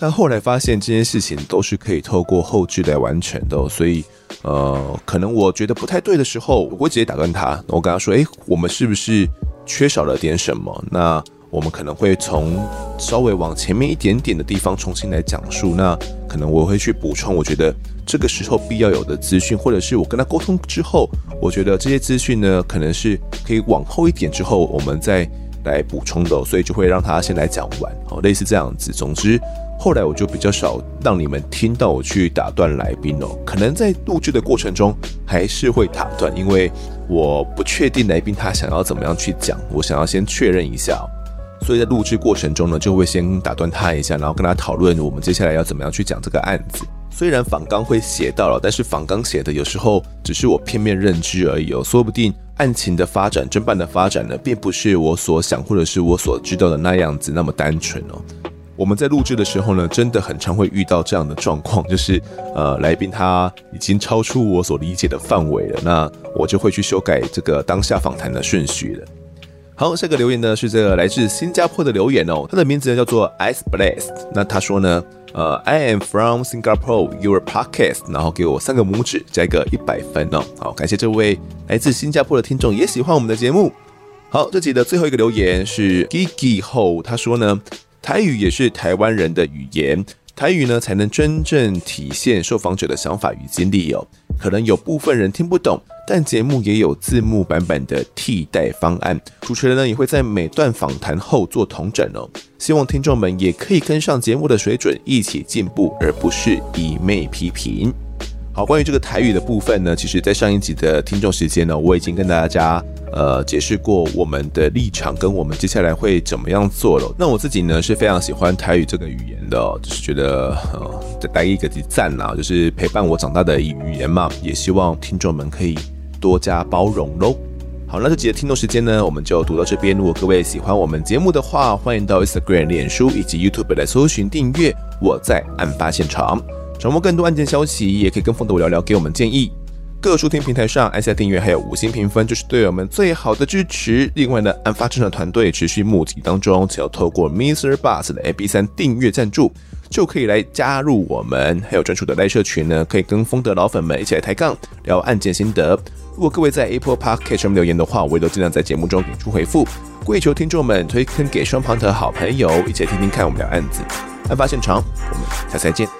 Speaker 1: 但后来发现这件事情都是可以透过后制来完成的，所以呃，可能我觉得不太对的时候，我会直接打断他，我跟他说：“诶，我们是不是缺少了点什么？”那我们可能会从稍微往前面一点点的地方重新来讲述，那可能我会去补充，我觉得这个时候必要有的资讯，或者是我跟他沟通之后，我觉得这些资讯呢，可能是可以往后一点之后我们再来补充的，所以就会让他先来讲完，哦，类似这样子。总之，后来我就比较少让你们听到我去打断来宾哦，可能在录制的过程中还是会打断，因为我不确定来宾他想要怎么样去讲，我想要先确认一下。所以在录制过程中呢，就会先打断他一下，然后跟他讨论我们接下来要怎么样去讲这个案子。虽然访纲会写到了，但是访纲写的有时候只是我片面认知而已哦，说不定案情的发展、侦办的发展呢，并不是我所想或者是我所知道的那样子那么单纯哦。我们在录制的时候呢，真的很常会遇到这样的状况，就是呃，来宾他已经超出我所理解的范围了，那我就会去修改这个当下访谈的顺序了。好，下个留言呢是这个来自新加坡的留言哦，他的名字呢叫做 Ice Blast。那他说呢，呃，I am from Singapore, your podcast，然后给我三个拇指，加一个一百分哦。好，感谢这位来自新加坡的听众也喜欢我们的节目。好，这集的最后一个留言是 Gigi Ho，他说呢，台语也是台湾人的语言。台语呢，才能真正体现受访者的想法与经历哦。可能有部分人听不懂，但节目也有字幕版本的替代方案。主持人呢，也会在每段访谈后做同整哦。希望听众们也可以跟上节目的水准，一起进步，而不是一昧批评。好，关于这个台语的部分呢，其实在上一集的听众时间呢，我已经跟大家呃解释过我们的立场跟我们接下来会怎么样做了。那我自己呢是非常喜欢台语这个语言的，就是觉得呃再带一个赞啦，就是陪伴我长大的语言嘛，也希望听众们可以多加包容喽。好，那这集的听众时间呢，我们就读到这边。如果各位喜欢我们节目的话，欢迎到 Instagram、脸书以及 YouTube 来搜寻订阅。我在案发现场。掌握更多案件消息，也可以跟风德我聊聊，给我们建议。各收听平台上按下订阅，还有五星评分，就是对我们最好的支持。另外呢，案发现场团队持续募集当中，只要透过 Mr. Bus 的 MP3 订阅赞助，就可以来加入我们。还有专属的赖社群呢，可以跟风德老粉们一起来抬杠聊案件心得。如果各位在 Apple Podcast 上面留言的话，我也都尽量在节目中给出回复。跪求听众们推坑给双旁的好朋友，一起来听听看我们聊案子。案发现场，我们下次再见。